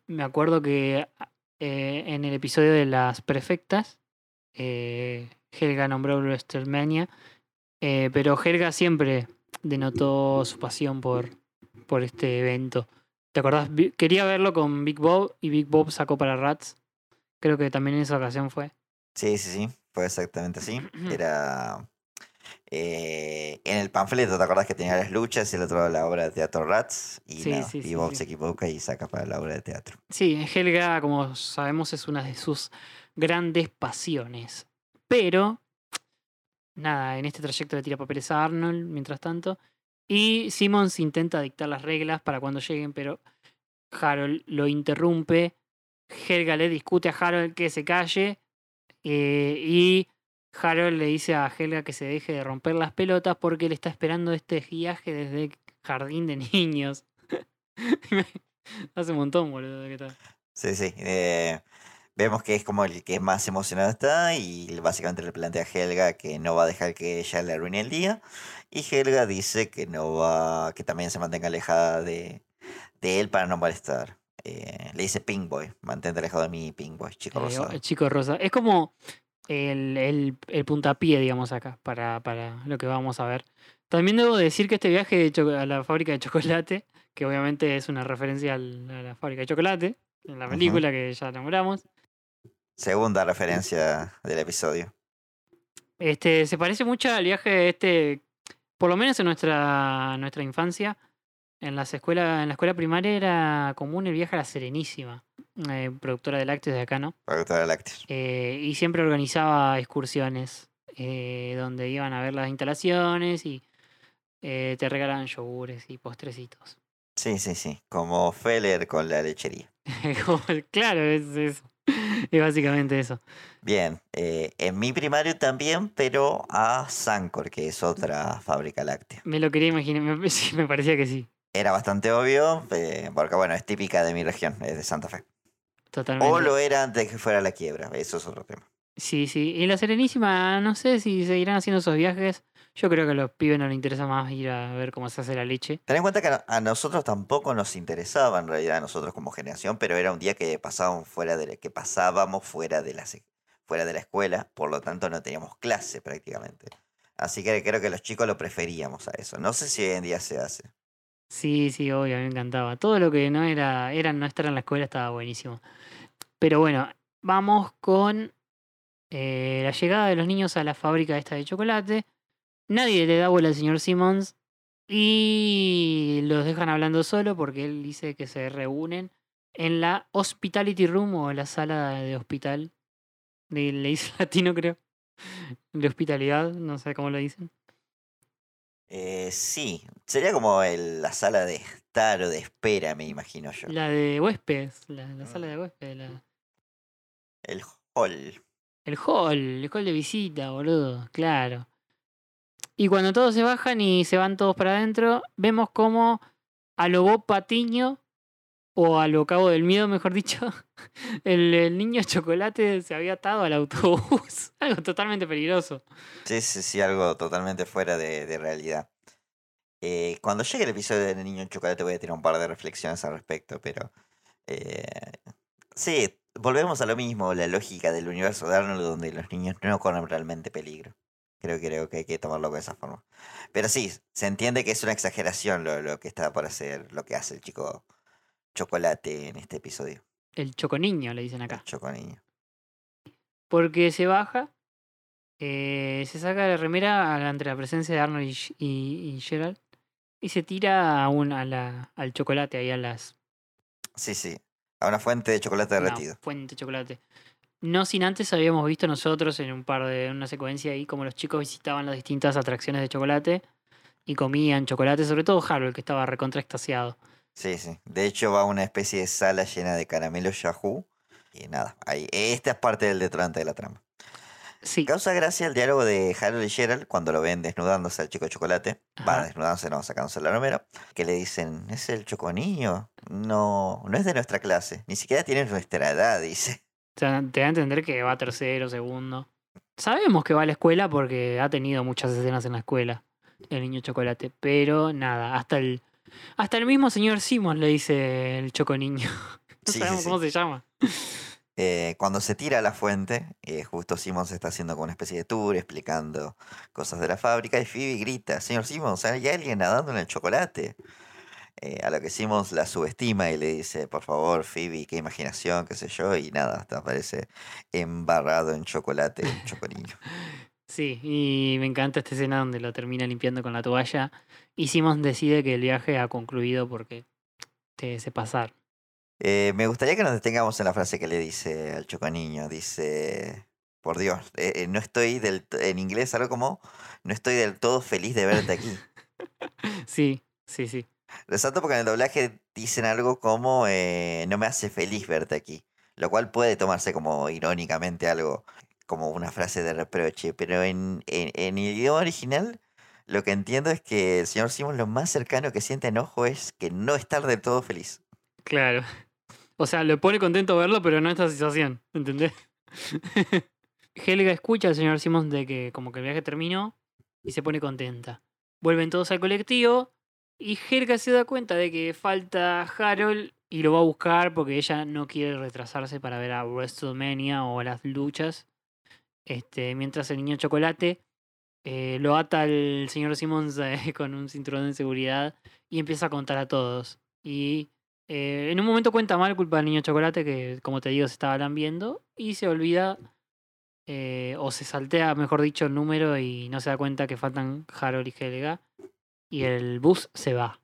Me acuerdo que eh, en el episodio de las prefectas, eh, Helga nombró WrestleMania, eh, pero Helga siempre denotó su pasión por, por este evento. ¿Te acordás? Quería verlo con Big Bob y Big Bob sacó para Rats. Creo que también en esa ocasión fue. Sí, sí, sí, fue exactamente así. Era eh, en el panfleto, ¿te acordás que tenía las luchas y el otro la obra de teatro Rats? Y, Sí, no, sí, y sí, Bob sí. se equivoca y saca para la obra de teatro. Sí, Helga, como sabemos, es una de sus grandes pasiones. Pero, nada, en este trayecto le tira papeles a Arnold, mientras tanto. Y Simmons intenta dictar las reglas para cuando lleguen, pero Harold lo interrumpe. Helga le discute a Harold que se calle. eh, y Harold le dice a Helga que se deje de romper las pelotas porque él está esperando este viaje desde el jardín de niños. Hace un montón, boludo. Sí, sí. eh, vemos que es como el que más emocionado está y básicamente le plantea a Helga que no va a dejar que ella le arruine el día. Y Helga dice que no va, que también se mantenga alejada de, de él para no molestar. Eh, le dice Pink Boy, mantente alejado de mí, Pink Boy, chico Eh, rosado. el chico rosa. Es como el, el, el puntapié, digamos, acá, para, para lo que vamos a ver. También debo decir que este viaje de a la fábrica de chocolate, que obviamente es una referencia al- a la fábrica de chocolate, en la película que ya nombramos, Segunda referencia del episodio. este, se parece mucho al viaje este, por lo menos en nuestra, nuestra infancia. En, las escuelas, en la escuela primaria era común el viaje a la Serenísima, eh, productora de lácteos de acá, ¿no? Productora lácteos. Eh, y siempre organizaba excursiones eh, donde iban a ver las instalaciones y eh, te regalaban yogures y postrecitos. Sí, sí, sí. Como Feller con la lechería. Claro, es eso. Es básicamente eso. Bien, eh, en mi primario también, pero a Sancor, que es otra fábrica láctea. Me lo quería imaginar, me, me parecía que sí, Era bastante obvio, eh, porque bueno, es típica de mi región, es de Santa Fe. totalmente. O lo era antes de que fuera la quiebra, eso es otro tema. Sí, sí. Y la Serenísima, no sé si seguirán haciendo esos viajes. Yo creo que a los pibes no les interesa más ir a ver cómo se hace la leche. Ten en cuenta que a nosotros tampoco nos interesaba en realidad, a nosotros como generación, pero era un día que pasábamos fuera de la, que pasábamos fuera de la fuera de la escuela, por lo tanto no teníamos clase prácticamente. Así que creo que los chicos lo preferíamos a eso. No sé si hoy en día se hace. Sí, sí, obvio, a mí me encantaba. Todo lo que no era, era no estar en la escuela estaba buenísimo. Pero bueno, vamos con eh, la llegada de los niños a la fábrica esta de chocolate. Nadie le da bola al señor Simmons y los dejan hablando solo porque él dice que se reúnen en la Hospitality Room o la sala de hospital. De, le dice latino, creo. De hospitalidad, no sé cómo lo dicen. Eh, sí, sería como el- la sala de estar o de espera, me imagino yo. La de huéspedes, la, la sala de huéspedes. la- El hall. El hall, el hall de visita, boludo, claro. Y cuando todos se bajan y se van todos para adentro, vemos como a lo Bob Patiño, o a lo Cabo del Miedo, mejor dicho, el, niño chocolate se había atado al autobús. Algo totalmente peligroso. Sí, sí, sí, algo totalmente fuera de, realidad. Eh, cuando llegue el episodio de Niño Chocolate voy a tirar un par de reflexiones al respecto, pero... eh, sí, volvemos a lo mismo, la lógica del universo de Arnold donde los niños no corren realmente peligro. Creo, creo que hay que tomarlo de esa forma. Pero sí, se entiende que es una exageración lo, lo que está por hacer, lo que hace el chico chocolate en este episodio. El choconiño, le dicen acá. El choco niño. Porque se baja, eh, se saca la remera ante la presencia de Arnold y, y- y Gerald y se tira a un, a la, al chocolate, ahí a las Sí, sí. A una fuente de chocolate una derretido. fuente de chocolate. No sin antes habíamos visto nosotros en un par de en una secuencia ahí como los chicos visitaban las distintas atracciones de chocolate y comían chocolate, sobre todo Harold que estaba recontra extasiado. Sí, sí. De hecho, va a una especie de sala llena de caramelo Yahoo. Y nada, ahí, esta es parte del detonante de la trama. Sí, Causa gracia el diálogo de Harold y Gerald cuando lo ven desnudándose al chico de chocolate. Va, Ajá. desnudándose, no, sacándose la remera. Que le dicen, es el choconiño. No, no es de nuestra clase. Ni siquiera tiene nuestra edad, dice. Te da te da a entender que va tercero, segundo. Sabemos que va a la escuela porque ha tenido muchas escenas en la escuela, el niño chocolate, pero nada, hasta el hasta el mismo señor Simon le dice el choconiño. No Sí, sí, sabemos sí. cómo se llama. Eh, cuando se tira a la fuente, eh, justo Simmons está haciendo como una especie de tour explicando cosas de la fábrica y Phoebe grita, señor Simmons, hay alguien nadando en el chocolate. Eh, a lo que Simmons la subestima y le dice, por favor, Phoebe, qué imaginación, qué sé yo, y nada, hasta aparece embarrado en chocolate el choconiño. Sí, y me encanta esta escena donde lo termina limpiando con la toalla y Simon decide que el viaje ha concluido porque te se pasar. Eh, me gustaría que nos detengamos en la frase que le dice al choconiño. Dice, por Dios, eh, no estoy del, en inglés algo como, no estoy del todo feliz de verte aquí. Sí, sí, sí. Resalto porque en el doblaje dicen algo como eh, no me hace feliz verte aquí. Lo cual puede tomarse como irónicamente algo, como una frase de reproche. Pero en, en, el idioma original lo que entiendo es que el señor Simon lo más cercano que siente enojo es que no estar del todo feliz. Claro. O sea, le pone contento verlo, pero no esta situación, ¿entendés? Helga escucha al señor Simons de que como que el viaje terminó y se pone contenta. Vuelven todos al colectivo y Helga se da cuenta de que falta Harold y lo va a buscar porque ella no quiere retrasarse para ver a WrestleMania o las luchas. Este, mientras el niño chocolate eh, lo ata al señor Simmons eh, con un cinturón de seguridad y empieza a contar a todos. Y eh, en un momento cuenta mal culpa del niño chocolate que, como te digo, se estaba viendo y se olvida o se saltea, mejor dicho, el número y no se da cuenta que faltan Harold y Helga y el bus se va.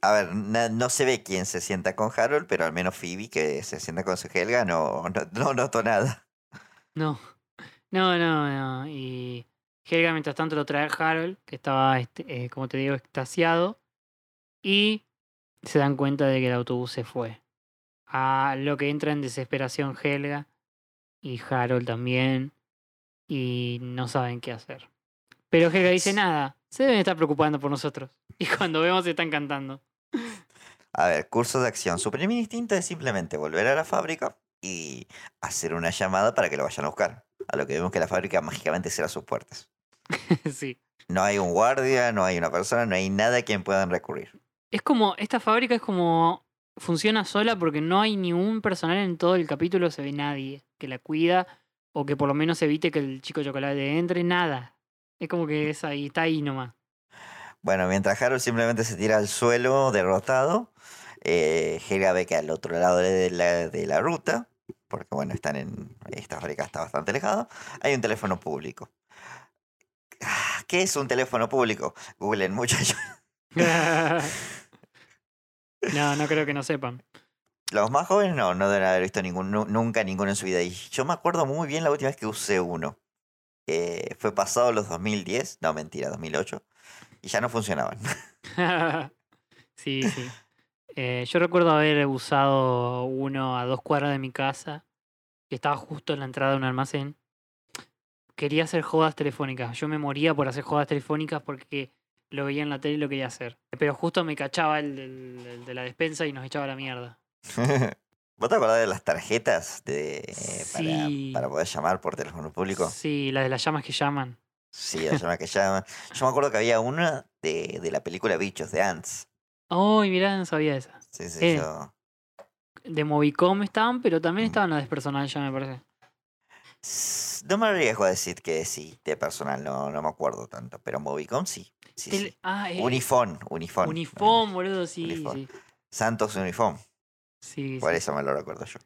A ver, na- no se ve quién se sienta con Harold, pero al menos Phoebe, que se sienta con su Helga, no, no, no noto nada. No, no, no, no. Y Helga mientras tanto lo trae a Harold, que estaba, este, eh, como te digo, extasiado. Y se dan cuenta de que el autobús se fue. A lo que entra en desesperación Helga y Harold también. Y no saben qué hacer. Pero Helga dice nada, se deben estar preocupando por nosotros. Y cuando vemos están cantando. A ver, curso de acción. Su primer instinto es simplemente volver a la fábrica y hacer una llamada para que lo vayan a buscar. A lo que vemos que la fábrica mágicamente cierra sus puertas. sí. No hay un guardia, no hay una persona, no hay nada a quien puedan recurrir. Es como, esta fábrica es como, funciona sola porque no hay ningún personal en todo el capítulo, se ve nadie que la cuida o que por lo menos evite que el chico chocolate entre, nada. Es como que es ahí, está ahí nomás. Bueno, mientras Harold simplemente se tira al suelo derrotado, eh, Helga ve que al otro lado de la, de la ruta, porque bueno, están en. Esta fábrica está bastante alejada, hay un teléfono público. Ah, ¿Qué es un teléfono público? Googlen, muchachos. no, no creo que no sepan. Los más jóvenes no, no deben haber visto ningún, nu- nunca ninguno en su vida. Y yo me acuerdo muy bien la última vez que usé uno. Eh, fue pasado los 2010, no mentira, 2008. Y ya no funcionaban. sí, sí. Eh, yo recuerdo haber usado uno a dos cuadras de mi casa, que estaba justo en la entrada de un almacén. Quería hacer jodas telefónicas. Yo me moría por hacer jodas telefónicas porque lo veía en la tele y lo quería hacer. Pero justo me cachaba el, del- el de la despensa y nos echaba la mierda. ¿Vos te acordás de las tarjetas de, eh, Sí. para, para poder llamar por teléfono público? Sí, la de las llamas que llaman. Sí, las llamadas que llaman. Yo me acuerdo que había una de, de la película Bichos de Ants. Ay, mirá, no sabía esa. Sí, sí, Eh. yo- De Movicom estaban, pero también estaban las de personal ya, me parece. No me arriesgo a decir que sí, de personal, no, no me acuerdo tanto, pero Movicom sí. sí, sí. Ah, eh, Unifón, Unifón. Unifón, boludo, sí, Unifón. sí. Santos Unifón. Sí, Por sí. eso me lo recuerdo yo.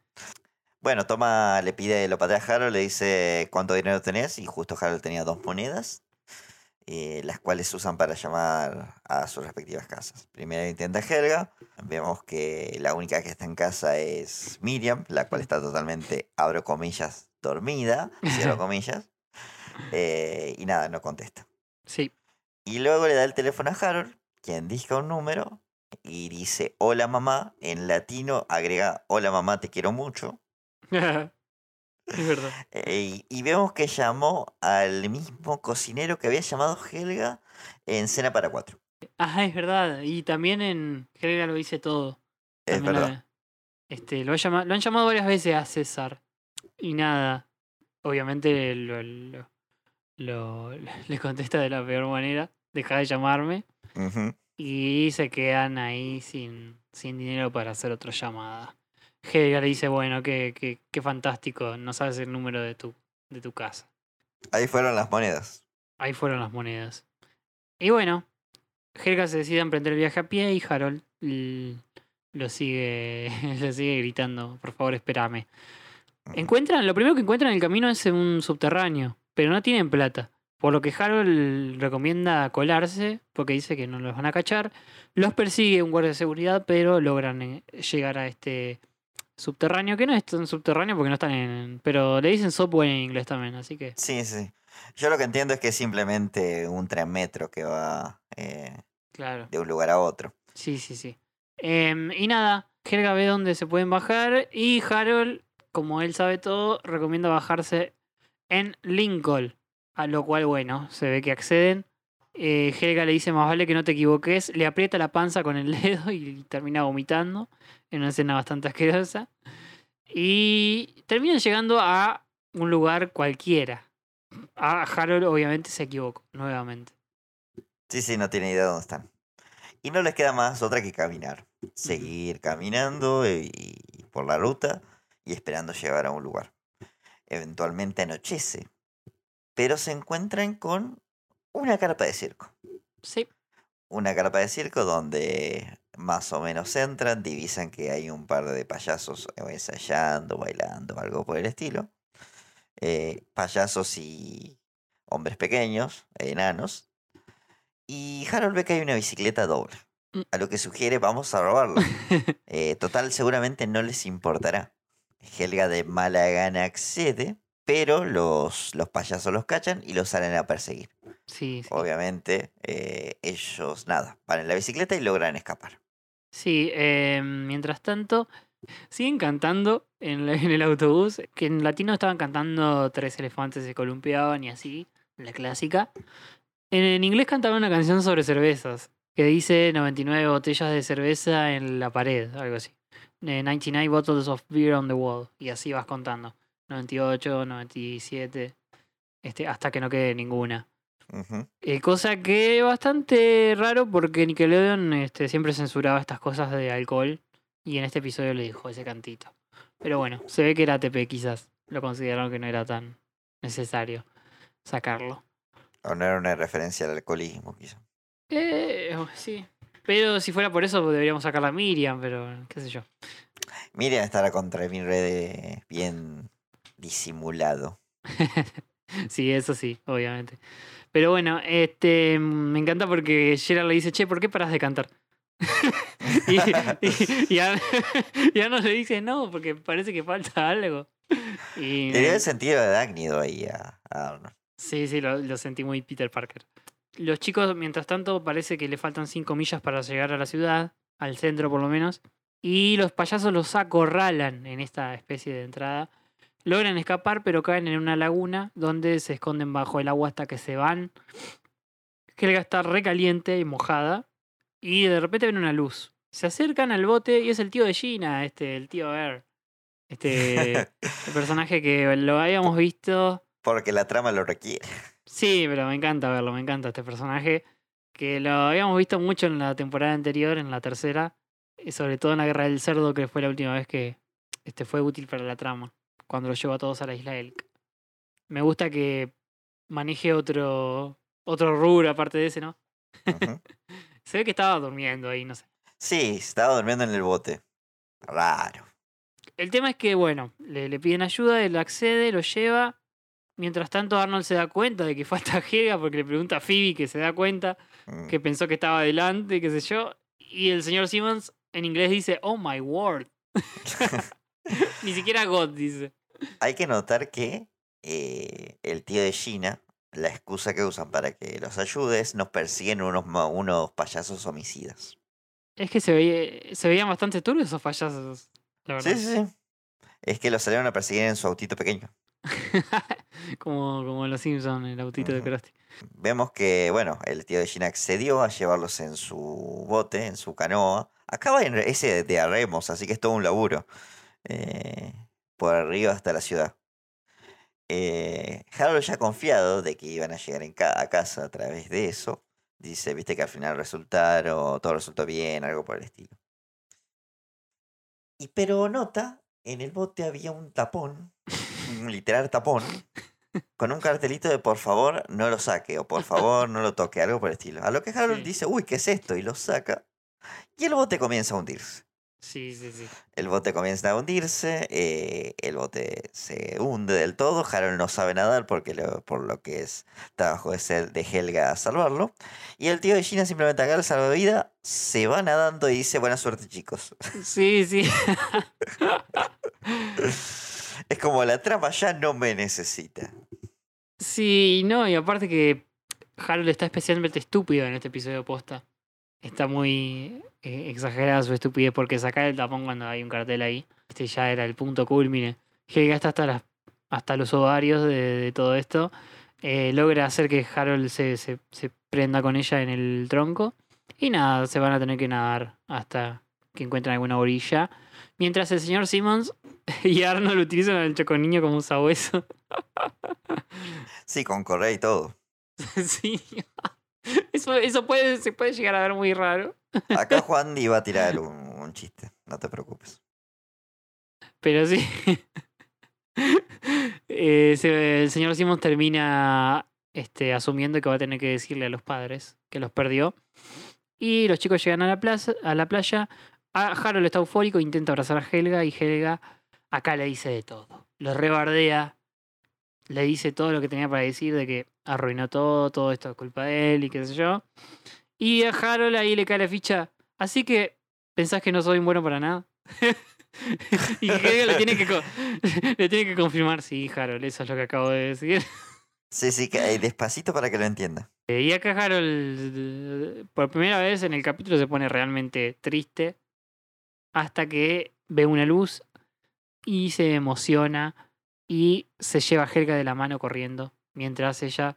Bueno, toma, le pide, lo patea a Harold, le dice cuánto dinero tenés, y justo Harold tenía dos monedas, eh, las cuales usan para llamar a sus respectivas casas. Primero intenta Helga, vemos que la única que está en casa es Miriam, la cual está totalmente, abro comillas, dormida, cierro comillas, eh, y nada, no contesta. Sí. Y luego le da el teléfono a Harold, quien disca un número y dice hola mamá. En latino agrega hola mamá, te quiero mucho. es verdad. Eh, y, vemos que llamó al mismo cocinero que había llamado Helga en Cena para Cuatro. Ah, es verdad. Y también en Helga lo dice todo. Es También verdad. la- este, lo, ha llama- lo han llamado varias veces a César. Y nada. Obviamente lo, lo- lo- le contesta de la peor manera. Deja de llamarme. Ujú. Y se quedan ahí sin, sin dinero para hacer otra llamada. Helga le dice, bueno, qué, qué, qué fantástico, no sabes el número de tu, de tu casa. Ahí fueron las monedas. Ahí fueron las monedas. Y bueno, Helga se decide a emprender el viaje a pie y Harold lo sigue, lo sigue gritando, por favor, espérame. Encuentran, lo primero que encuentran en el camino es un subterráneo, pero no tienen plata. Por lo que Harold recomienda colarse, porque dice que no los van a cachar. Los persigue un guardia de seguridad, pero logran eh, llegar a este subterráneo, que no es tan subterráneo porque no están en... Pero le dicen subway en inglés también, así que... Sí, sí. Yo lo que entiendo es que es simplemente un tren metro que va eh, Claro. de un lugar a otro. Sí, sí, sí. Em, y nada, Helga ve dónde se pueden bajar y Harold, como él sabe todo, recomienda bajarse en Lincoln. A lo cual, bueno, se ve que acceden. Eh, Helga le dice, más vale que no te equivoques. Le aprieta la panza con el dedo y termina vomitando. En una escena bastante asquerosa. Y terminan llegando a un lugar cualquiera. A Harold obviamente se equivocó, nuevamente. Sí, sí, no tiene idea de dónde están. Y no les queda más otra que caminar. Seguir caminando y, y por la ruta y esperando llegar a un lugar. Eventualmente anochece, pero se encuentran con una carpa de circo. Sí. Una carpa de circo donde más o menos entran, divisan que hay un par de payasos ensayando, bailando, algo por el estilo. Eh, payasos y hombres pequeños, enanos. Y Harold ve que hay una bicicleta doble. Mm. A lo que sugiere, vamos a robarla. Eh, total, seguramente no les importará. Helga de mala gana accede, pero los, los payasos los cachan y los salen a perseguir. Sí, sí. Obviamente, eh, ellos, nada, van en la bicicleta y logran escapar. Sí, eh, mientras tanto, siguen cantando en, la- en el autobús, que en latino estaban cantando Tres elefantes se columpiaban y así, la clásica. En, en inglés cantaban una canción sobre cervezas, que dice 99 botellas de cerveza en la pared, algo así. Eh, 99 bottles of beer on the wall, y así vas contando. 98, 97, este, hasta que no quede ninguna. Eh, cosa que bastante raro porque Nickelodeon este, siempre censuraba estas cosas de alcohol y en este episodio le dijo ese cantito. Pero bueno, se ve que era ATP quizás. Lo consideraron que no era tan necesario sacarlo. O no era una referencia al alcoholismo, quizá. Eh, sí. Pero si fuera por eso deberíamos sacar a Miriam, pero qué sé yo. Miriam estará contra mi red bien disimulado. sí, eso sí, obviamente. Pero bueno, este me encanta porque Gerard le dice, che, ¿por qué paras de cantar? y, y, y, Ar- y Arnold le dice, no, porque parece que falta algo. Y Le dio el sentido de ahí a, Arnold. sí, sí, lo, lo sentí muy Peter Parker. Los chicos, mientras tanto, parece que le faltan cinco millas para llegar a la ciudad, al centro por lo menos. Y los payasos los acorralan en esta especie de entrada. Logran escapar, pero caen en una laguna donde se esconden bajo el agua hasta que se van. Helga está recaliente y mojada. Y de repente ven una luz. Se acercan al bote y es el tío de Gina, este, el tío Air. Este el personaje que lo habíamos visto. Porque la trama lo requiere. Sí, pero me encanta verlo, me encanta este personaje. que lo habíamos visto mucho en la temporada anterior, en la tercera, y sobre todo en la Guerra del Cerdo, que fue la última vez que este fue útil para la trama, cuando lo llevó a todos a la isla Elk. Me gusta que maneje otro, otro rubro aparte de ese, ¿no? Se ve que estaba durmiendo ahí, no sé. Sí, estaba durmiendo en el bote. Raro. El tema es que, bueno, le, le piden ayuda, él accede, lo lleva. Mientras tanto, Arnold se da cuenta de que falta Helga porque le pregunta a Phoebe que se da cuenta Mm. que pensó que estaba adelante, qué sé yo. Y el señor Simmons en inglés dice, oh my word. Ni siquiera God dice. Hay que notar que eh, el tío de Gina, la excusa que usan para que los ayudes, nos persiguen unos, unos payasos homicidas. Es que se, veía, se veían bastante turbios esos payasos, la verdad. Sí, sí, sí. Es que los salieron a perseguir en su autito pequeño. como, como en los Simpsons, el autito de. Krusty. Vemos que, bueno, el tío de Gina accedió a llevarlos en su bote, en su canoa. Acaba en ese de a remos, así que es todo un laburo. eh, por arriba hasta la ciudad. Eh, Harold ya confiado de que iban a llegar en ca- a casa a través de eso. Dice, viste que al final resultaron, todo resultó bien, algo por el estilo. Y pero nota, en el bote había un tapón, un literal tapón, con un cartelito de por favor no lo saque o por favor no lo toque, algo por el estilo. A lo que Harold Sí. dice, uy, ¿qué es esto? Y lo saca. Y el bote comienza a hundirse. Sí, sí, sí. El bote comienza a hundirse, eh, el bote se hunde del todo, Harold no sabe nadar porque lo- por lo que es trabajo de, ser, de Helga salvarlo. Y el tío de Gina simplemente agarra el salvavidas, se va nadando y dice buena suerte chicos. Sí, sí. es como la trama ya no me necesita. Sí, no, y aparte que Harold está especialmente estúpido en este episodio posta. Está muy eh, exagerada su estupidez porque sacar el tapón cuando hay un cartel ahí. Este ya era el punto culmine. Helga está hasta, las, hasta los ovarios de, de todo esto. Eh, logra hacer que Harold se, se, se prenda con ella en el tronco. Y nada, se van a tener que nadar hasta que encuentren alguna orilla. Mientras el señor Simmons y Arnold utilizan al choconiño como un sabueso. Sí, con correa y todo. Sí. Eso, eso puede, se puede llegar a ver muy raro. Acá Juan iba a tirar un, un chiste, no te preocupes. Pero sí. Eh, el señor Simons termina este, asumiendo que va a tener que decirle a los padres que los perdió. Y los chicos llegan a la, plaza, a la playa. A- Harold está eufórico, intenta abrazar a Helga y Helga acá le dice de todo. Lo rebardea, le dice todo lo que tenía para decir de que arruinó todo, todo esto es culpa de él y qué sé yo. Y a Harold ahí le cae la ficha. Así que, ¿pensás que no soy bueno para nada? y Helga le tiene, que le tiene que confirmar, sí, Harold, eso es lo que acabo de decir. Sí, sí, que eh, despacito para que lo entienda. Eh, Y acá Harold, eh, por primera vez en el capítulo, se pone realmente triste hasta que ve una luz y se emociona y se lleva a Helga de la mano corriendo mientras ella,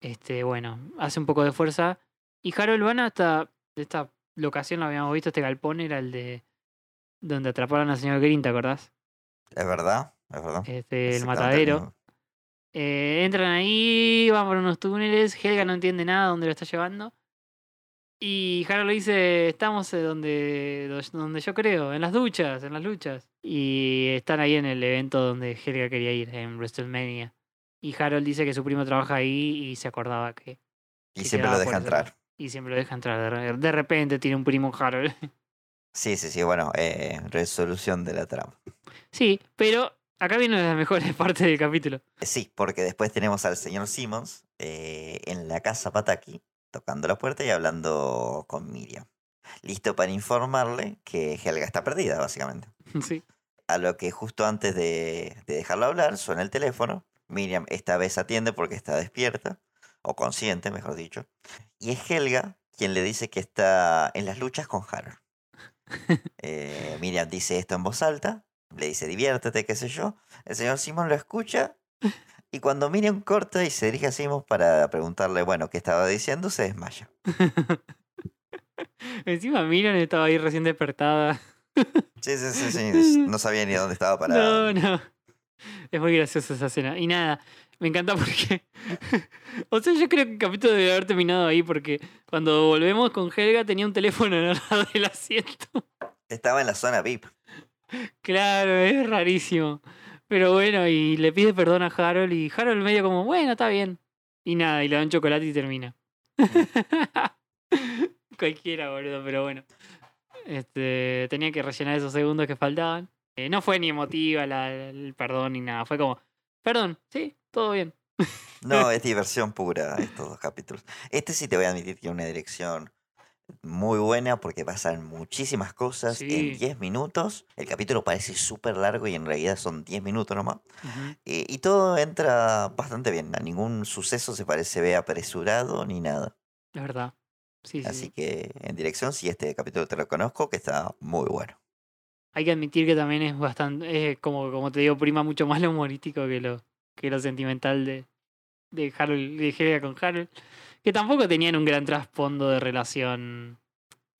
este, bueno, hace un poco de fuerza. Y Harold van hasta esta locación, lo habíamos visto, este galpón era el de donde atraparon al señor Green, ¿te acordás? Es verdad, es verdad. Este, el matadero. Eh, entran ahí, van por unos túneles. Helga no entiende nada dónde lo está llevando. Y Harold le dice: Estamos eh, donde, donde yo creo, en las duchas, en las luchas. Y están ahí en el evento donde Helga quería ir, en WrestleMania. Y Harold dice que su primo trabaja ahí y se acordaba que. Y que siempre lo deja entrar. Y siempre lo deja entrar. De, re- de repente tiene un primo Harold. Sí, sí, sí, bueno, eh, resolución de la trama. sí, pero acá viene la mejor parte del capítulo. Eh, Sí, porque después tenemos al señor Simmons eh, en la casa Pataki, tocando la puerta y hablando con Miriam. Listo para informarle que Helga está perdida, básicamente. sí. A lo que justo antes de, de dejarlo hablar, suena el teléfono. Miriam esta vez atiende porque está despierta, o consciente, mejor dicho. Y es Helga quien le dice que está en las luchas con Harold. Eh, Miriam dice esto en voz alta, le dice diviértete, qué sé yo. El señor Simon lo escucha y cuando Miriam corta y se dirige a Simon para preguntarle, bueno, qué estaba diciendo, se desmaya. Encima Miriam estaba ahí recién despertada. Sí, sí, sí, sí, No sabía ni dónde estaba parado. No, no. Es muy graciosa esa escena. Y nada, Me encanta porque. o sea, yo creo que el capítulo debe haber terminado ahí porque cuando volvemos con Helga tenía un teléfono en el lado del asiento. Estaba en la zona VIP. Claro, es rarísimo. Pero bueno, y le pide perdón a Harold y Harold medio como, bueno, está bien. Y nada, y le da un chocolate y termina. Cualquiera, boludo, pero bueno. Este, tenía que rellenar esos segundos que faltaban. Eh, no fue ni emotiva la- el perdón ni nada. Fue como, perdón, sí, todo bien. No, es diversión pura estos dos capítulos. Este sí te voy a admitir que tiene una dirección muy buena porque pasan muchísimas cosas Sí. en 10 minutos. El capítulo parece súper largo y en realidad son 10 minutos nomás. Eh, y todo entra bastante bien. A ningún suceso se parece ve apresurado ni nada. Es verdad. Sí, sí, Así sí. que en dirección, sí, este capítulo te lo conozco, que está muy bueno. Hay que admitir que también es bastante, es como, como te digo, prima mucho más lo humorístico que lo, que lo sentimental de, de Harold, de Helga con Harold. Que tampoco tenían un gran trasfondo de relación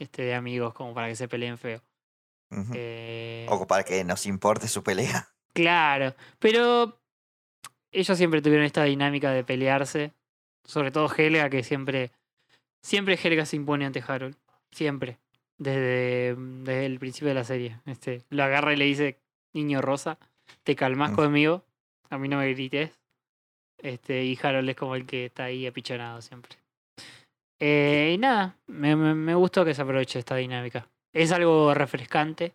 este, de amigos como para que se peleen feo. Eh, O para que nos importe su pelea. Claro, pero ellos siempre tuvieron esta dinámica de pelearse. Sobre todo Helga, que siempre, siempre Helga se impone ante Harold. Siempre. Desde, desde el principio de la serie. Este, lo agarra y le dice, niño rosa, te calmas Mm. conmigo, a mí no me grites. Este, y Harold es como el que está ahí apichonado siempre. Eh, y nada, me, me, me gustó que se aproveche esta dinámica. Es algo refrescante.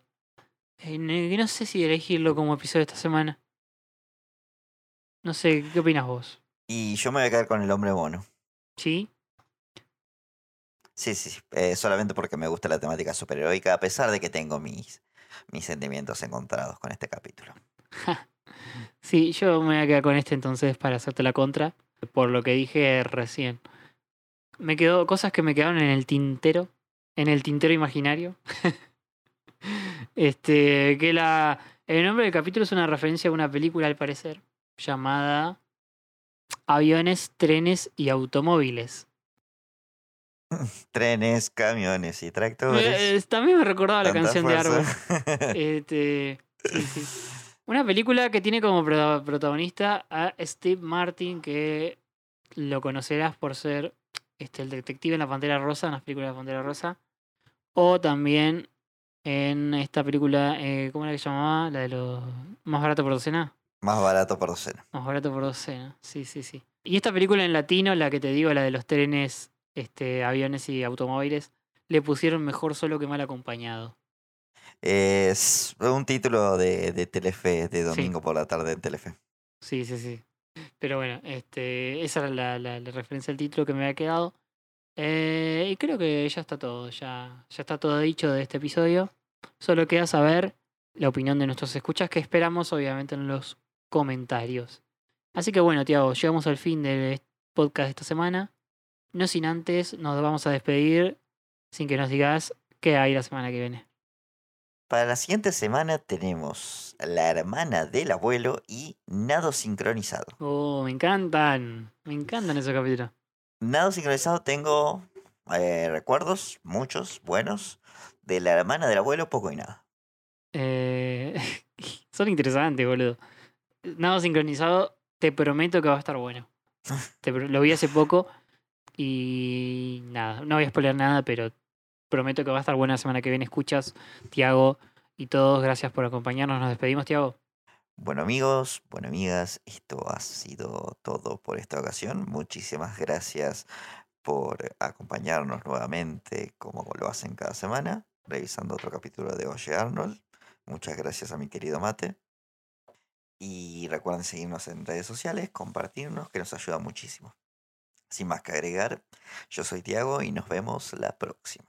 Eh, no sé si elegirlo como episodio esta semana. No sé, ¿qué opinas vos? Y yo me voy a quedar con el hombre mono. ¿Sí? Sí, sí, eh, solamente porque me gusta la temática superheroica, a pesar de que tengo mis, mis sentimientos encontrados con este capítulo. Sí, yo me voy a quedar con este entonces para hacerte la contra. Por lo que dije recién. Me quedó cosas que me quedaron en el tintero. En el tintero imaginario. este, que la. El nombre del capítulo es una referencia a una película, al parecer, llamada Aviones, trenes y automóviles. Trenes, camiones y tractores. Eh, también me recordaba la canción de Árbol. Este, sí, sí. Una película que tiene como prota- protagonista a Steve Martin, que lo conocerás por ser este, el detective en La Pantera Rosa, en las películas de La Pantera Rosa. O también en esta película, eh, ¿cómo era que se llamaba? La de los más barato por docena. Más barato por docena. Más barato por docena, sí, sí, sí. Y esta película en latino, la que te digo, la de los trenes, este, aviones y automóviles, le pusieron mejor solo que mal acompañado. Es un título de, de Telefe, de domingo por la tarde en Telefe. Sí, sí, sí. Pero bueno, este, esa era la, la- la referencia al título que me había quedado. Eh, y creo que ya está todo, ya, ya está todo dicho de este episodio. Solo queda saber la opinión de nuestros escuchas que esperamos obviamente en los comentarios. Así que bueno, Tiago, llegamos al fin del podcast de esta semana. No sin antes, nos vamos a despedir sin que nos digas qué hay la semana que viene. Para la siguiente semana tenemos La hermana del abuelo y Nado sincronizado. Oh, me encantan, me encantan esos capítulos. Nado sincronizado tengo eh, recuerdos, muchos, buenos, de la hermana del abuelo, poco y nada. Eh, son interesantes, boludo. Nada sincronizado, te prometo que va a estar bueno. Te lo vi hace poco y nada, no voy a spoiler nada, pero prometo que va a estar buena la semana que viene. Escuchas, Tiago y todos, gracias por acompañarnos. Nos despedimos, Tiago. Bueno amigos, bueno amigas, esto ha sido todo por esta ocasión. Muchísimas gracias por acompañarnos nuevamente como lo hacen cada semana, revisando otro capítulo de Oye Arnold. Muchas gracias a mi querido Mate. Y recuerden seguirnos en redes sociales, compartirnos, que nos ayuda muchísimo. Sin más que agregar, yo soy Tiago y nos vemos la próxima.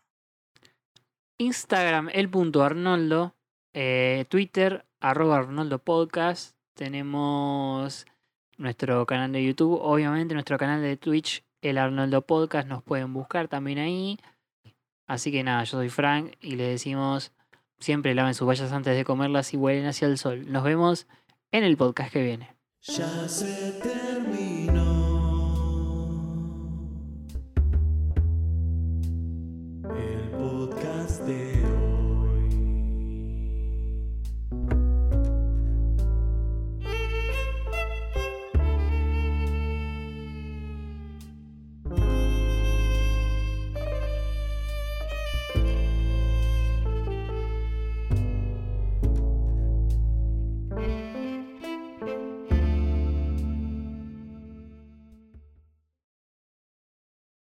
Instagram, el punto Arnoldo. eh, Twitter, arroba Arnoldo Podcast. Tenemos nuestro canal de YouTube, obviamente nuestro canal de Twitch, el Arnoldo Podcast. Nos pueden buscar también ahí. Así que nada, yo soy Frank y les decimos siempre laven sus vallas antes de comerlas y huelen hacia el sol. Nos vemos en el podcast que viene. Ya se terminó.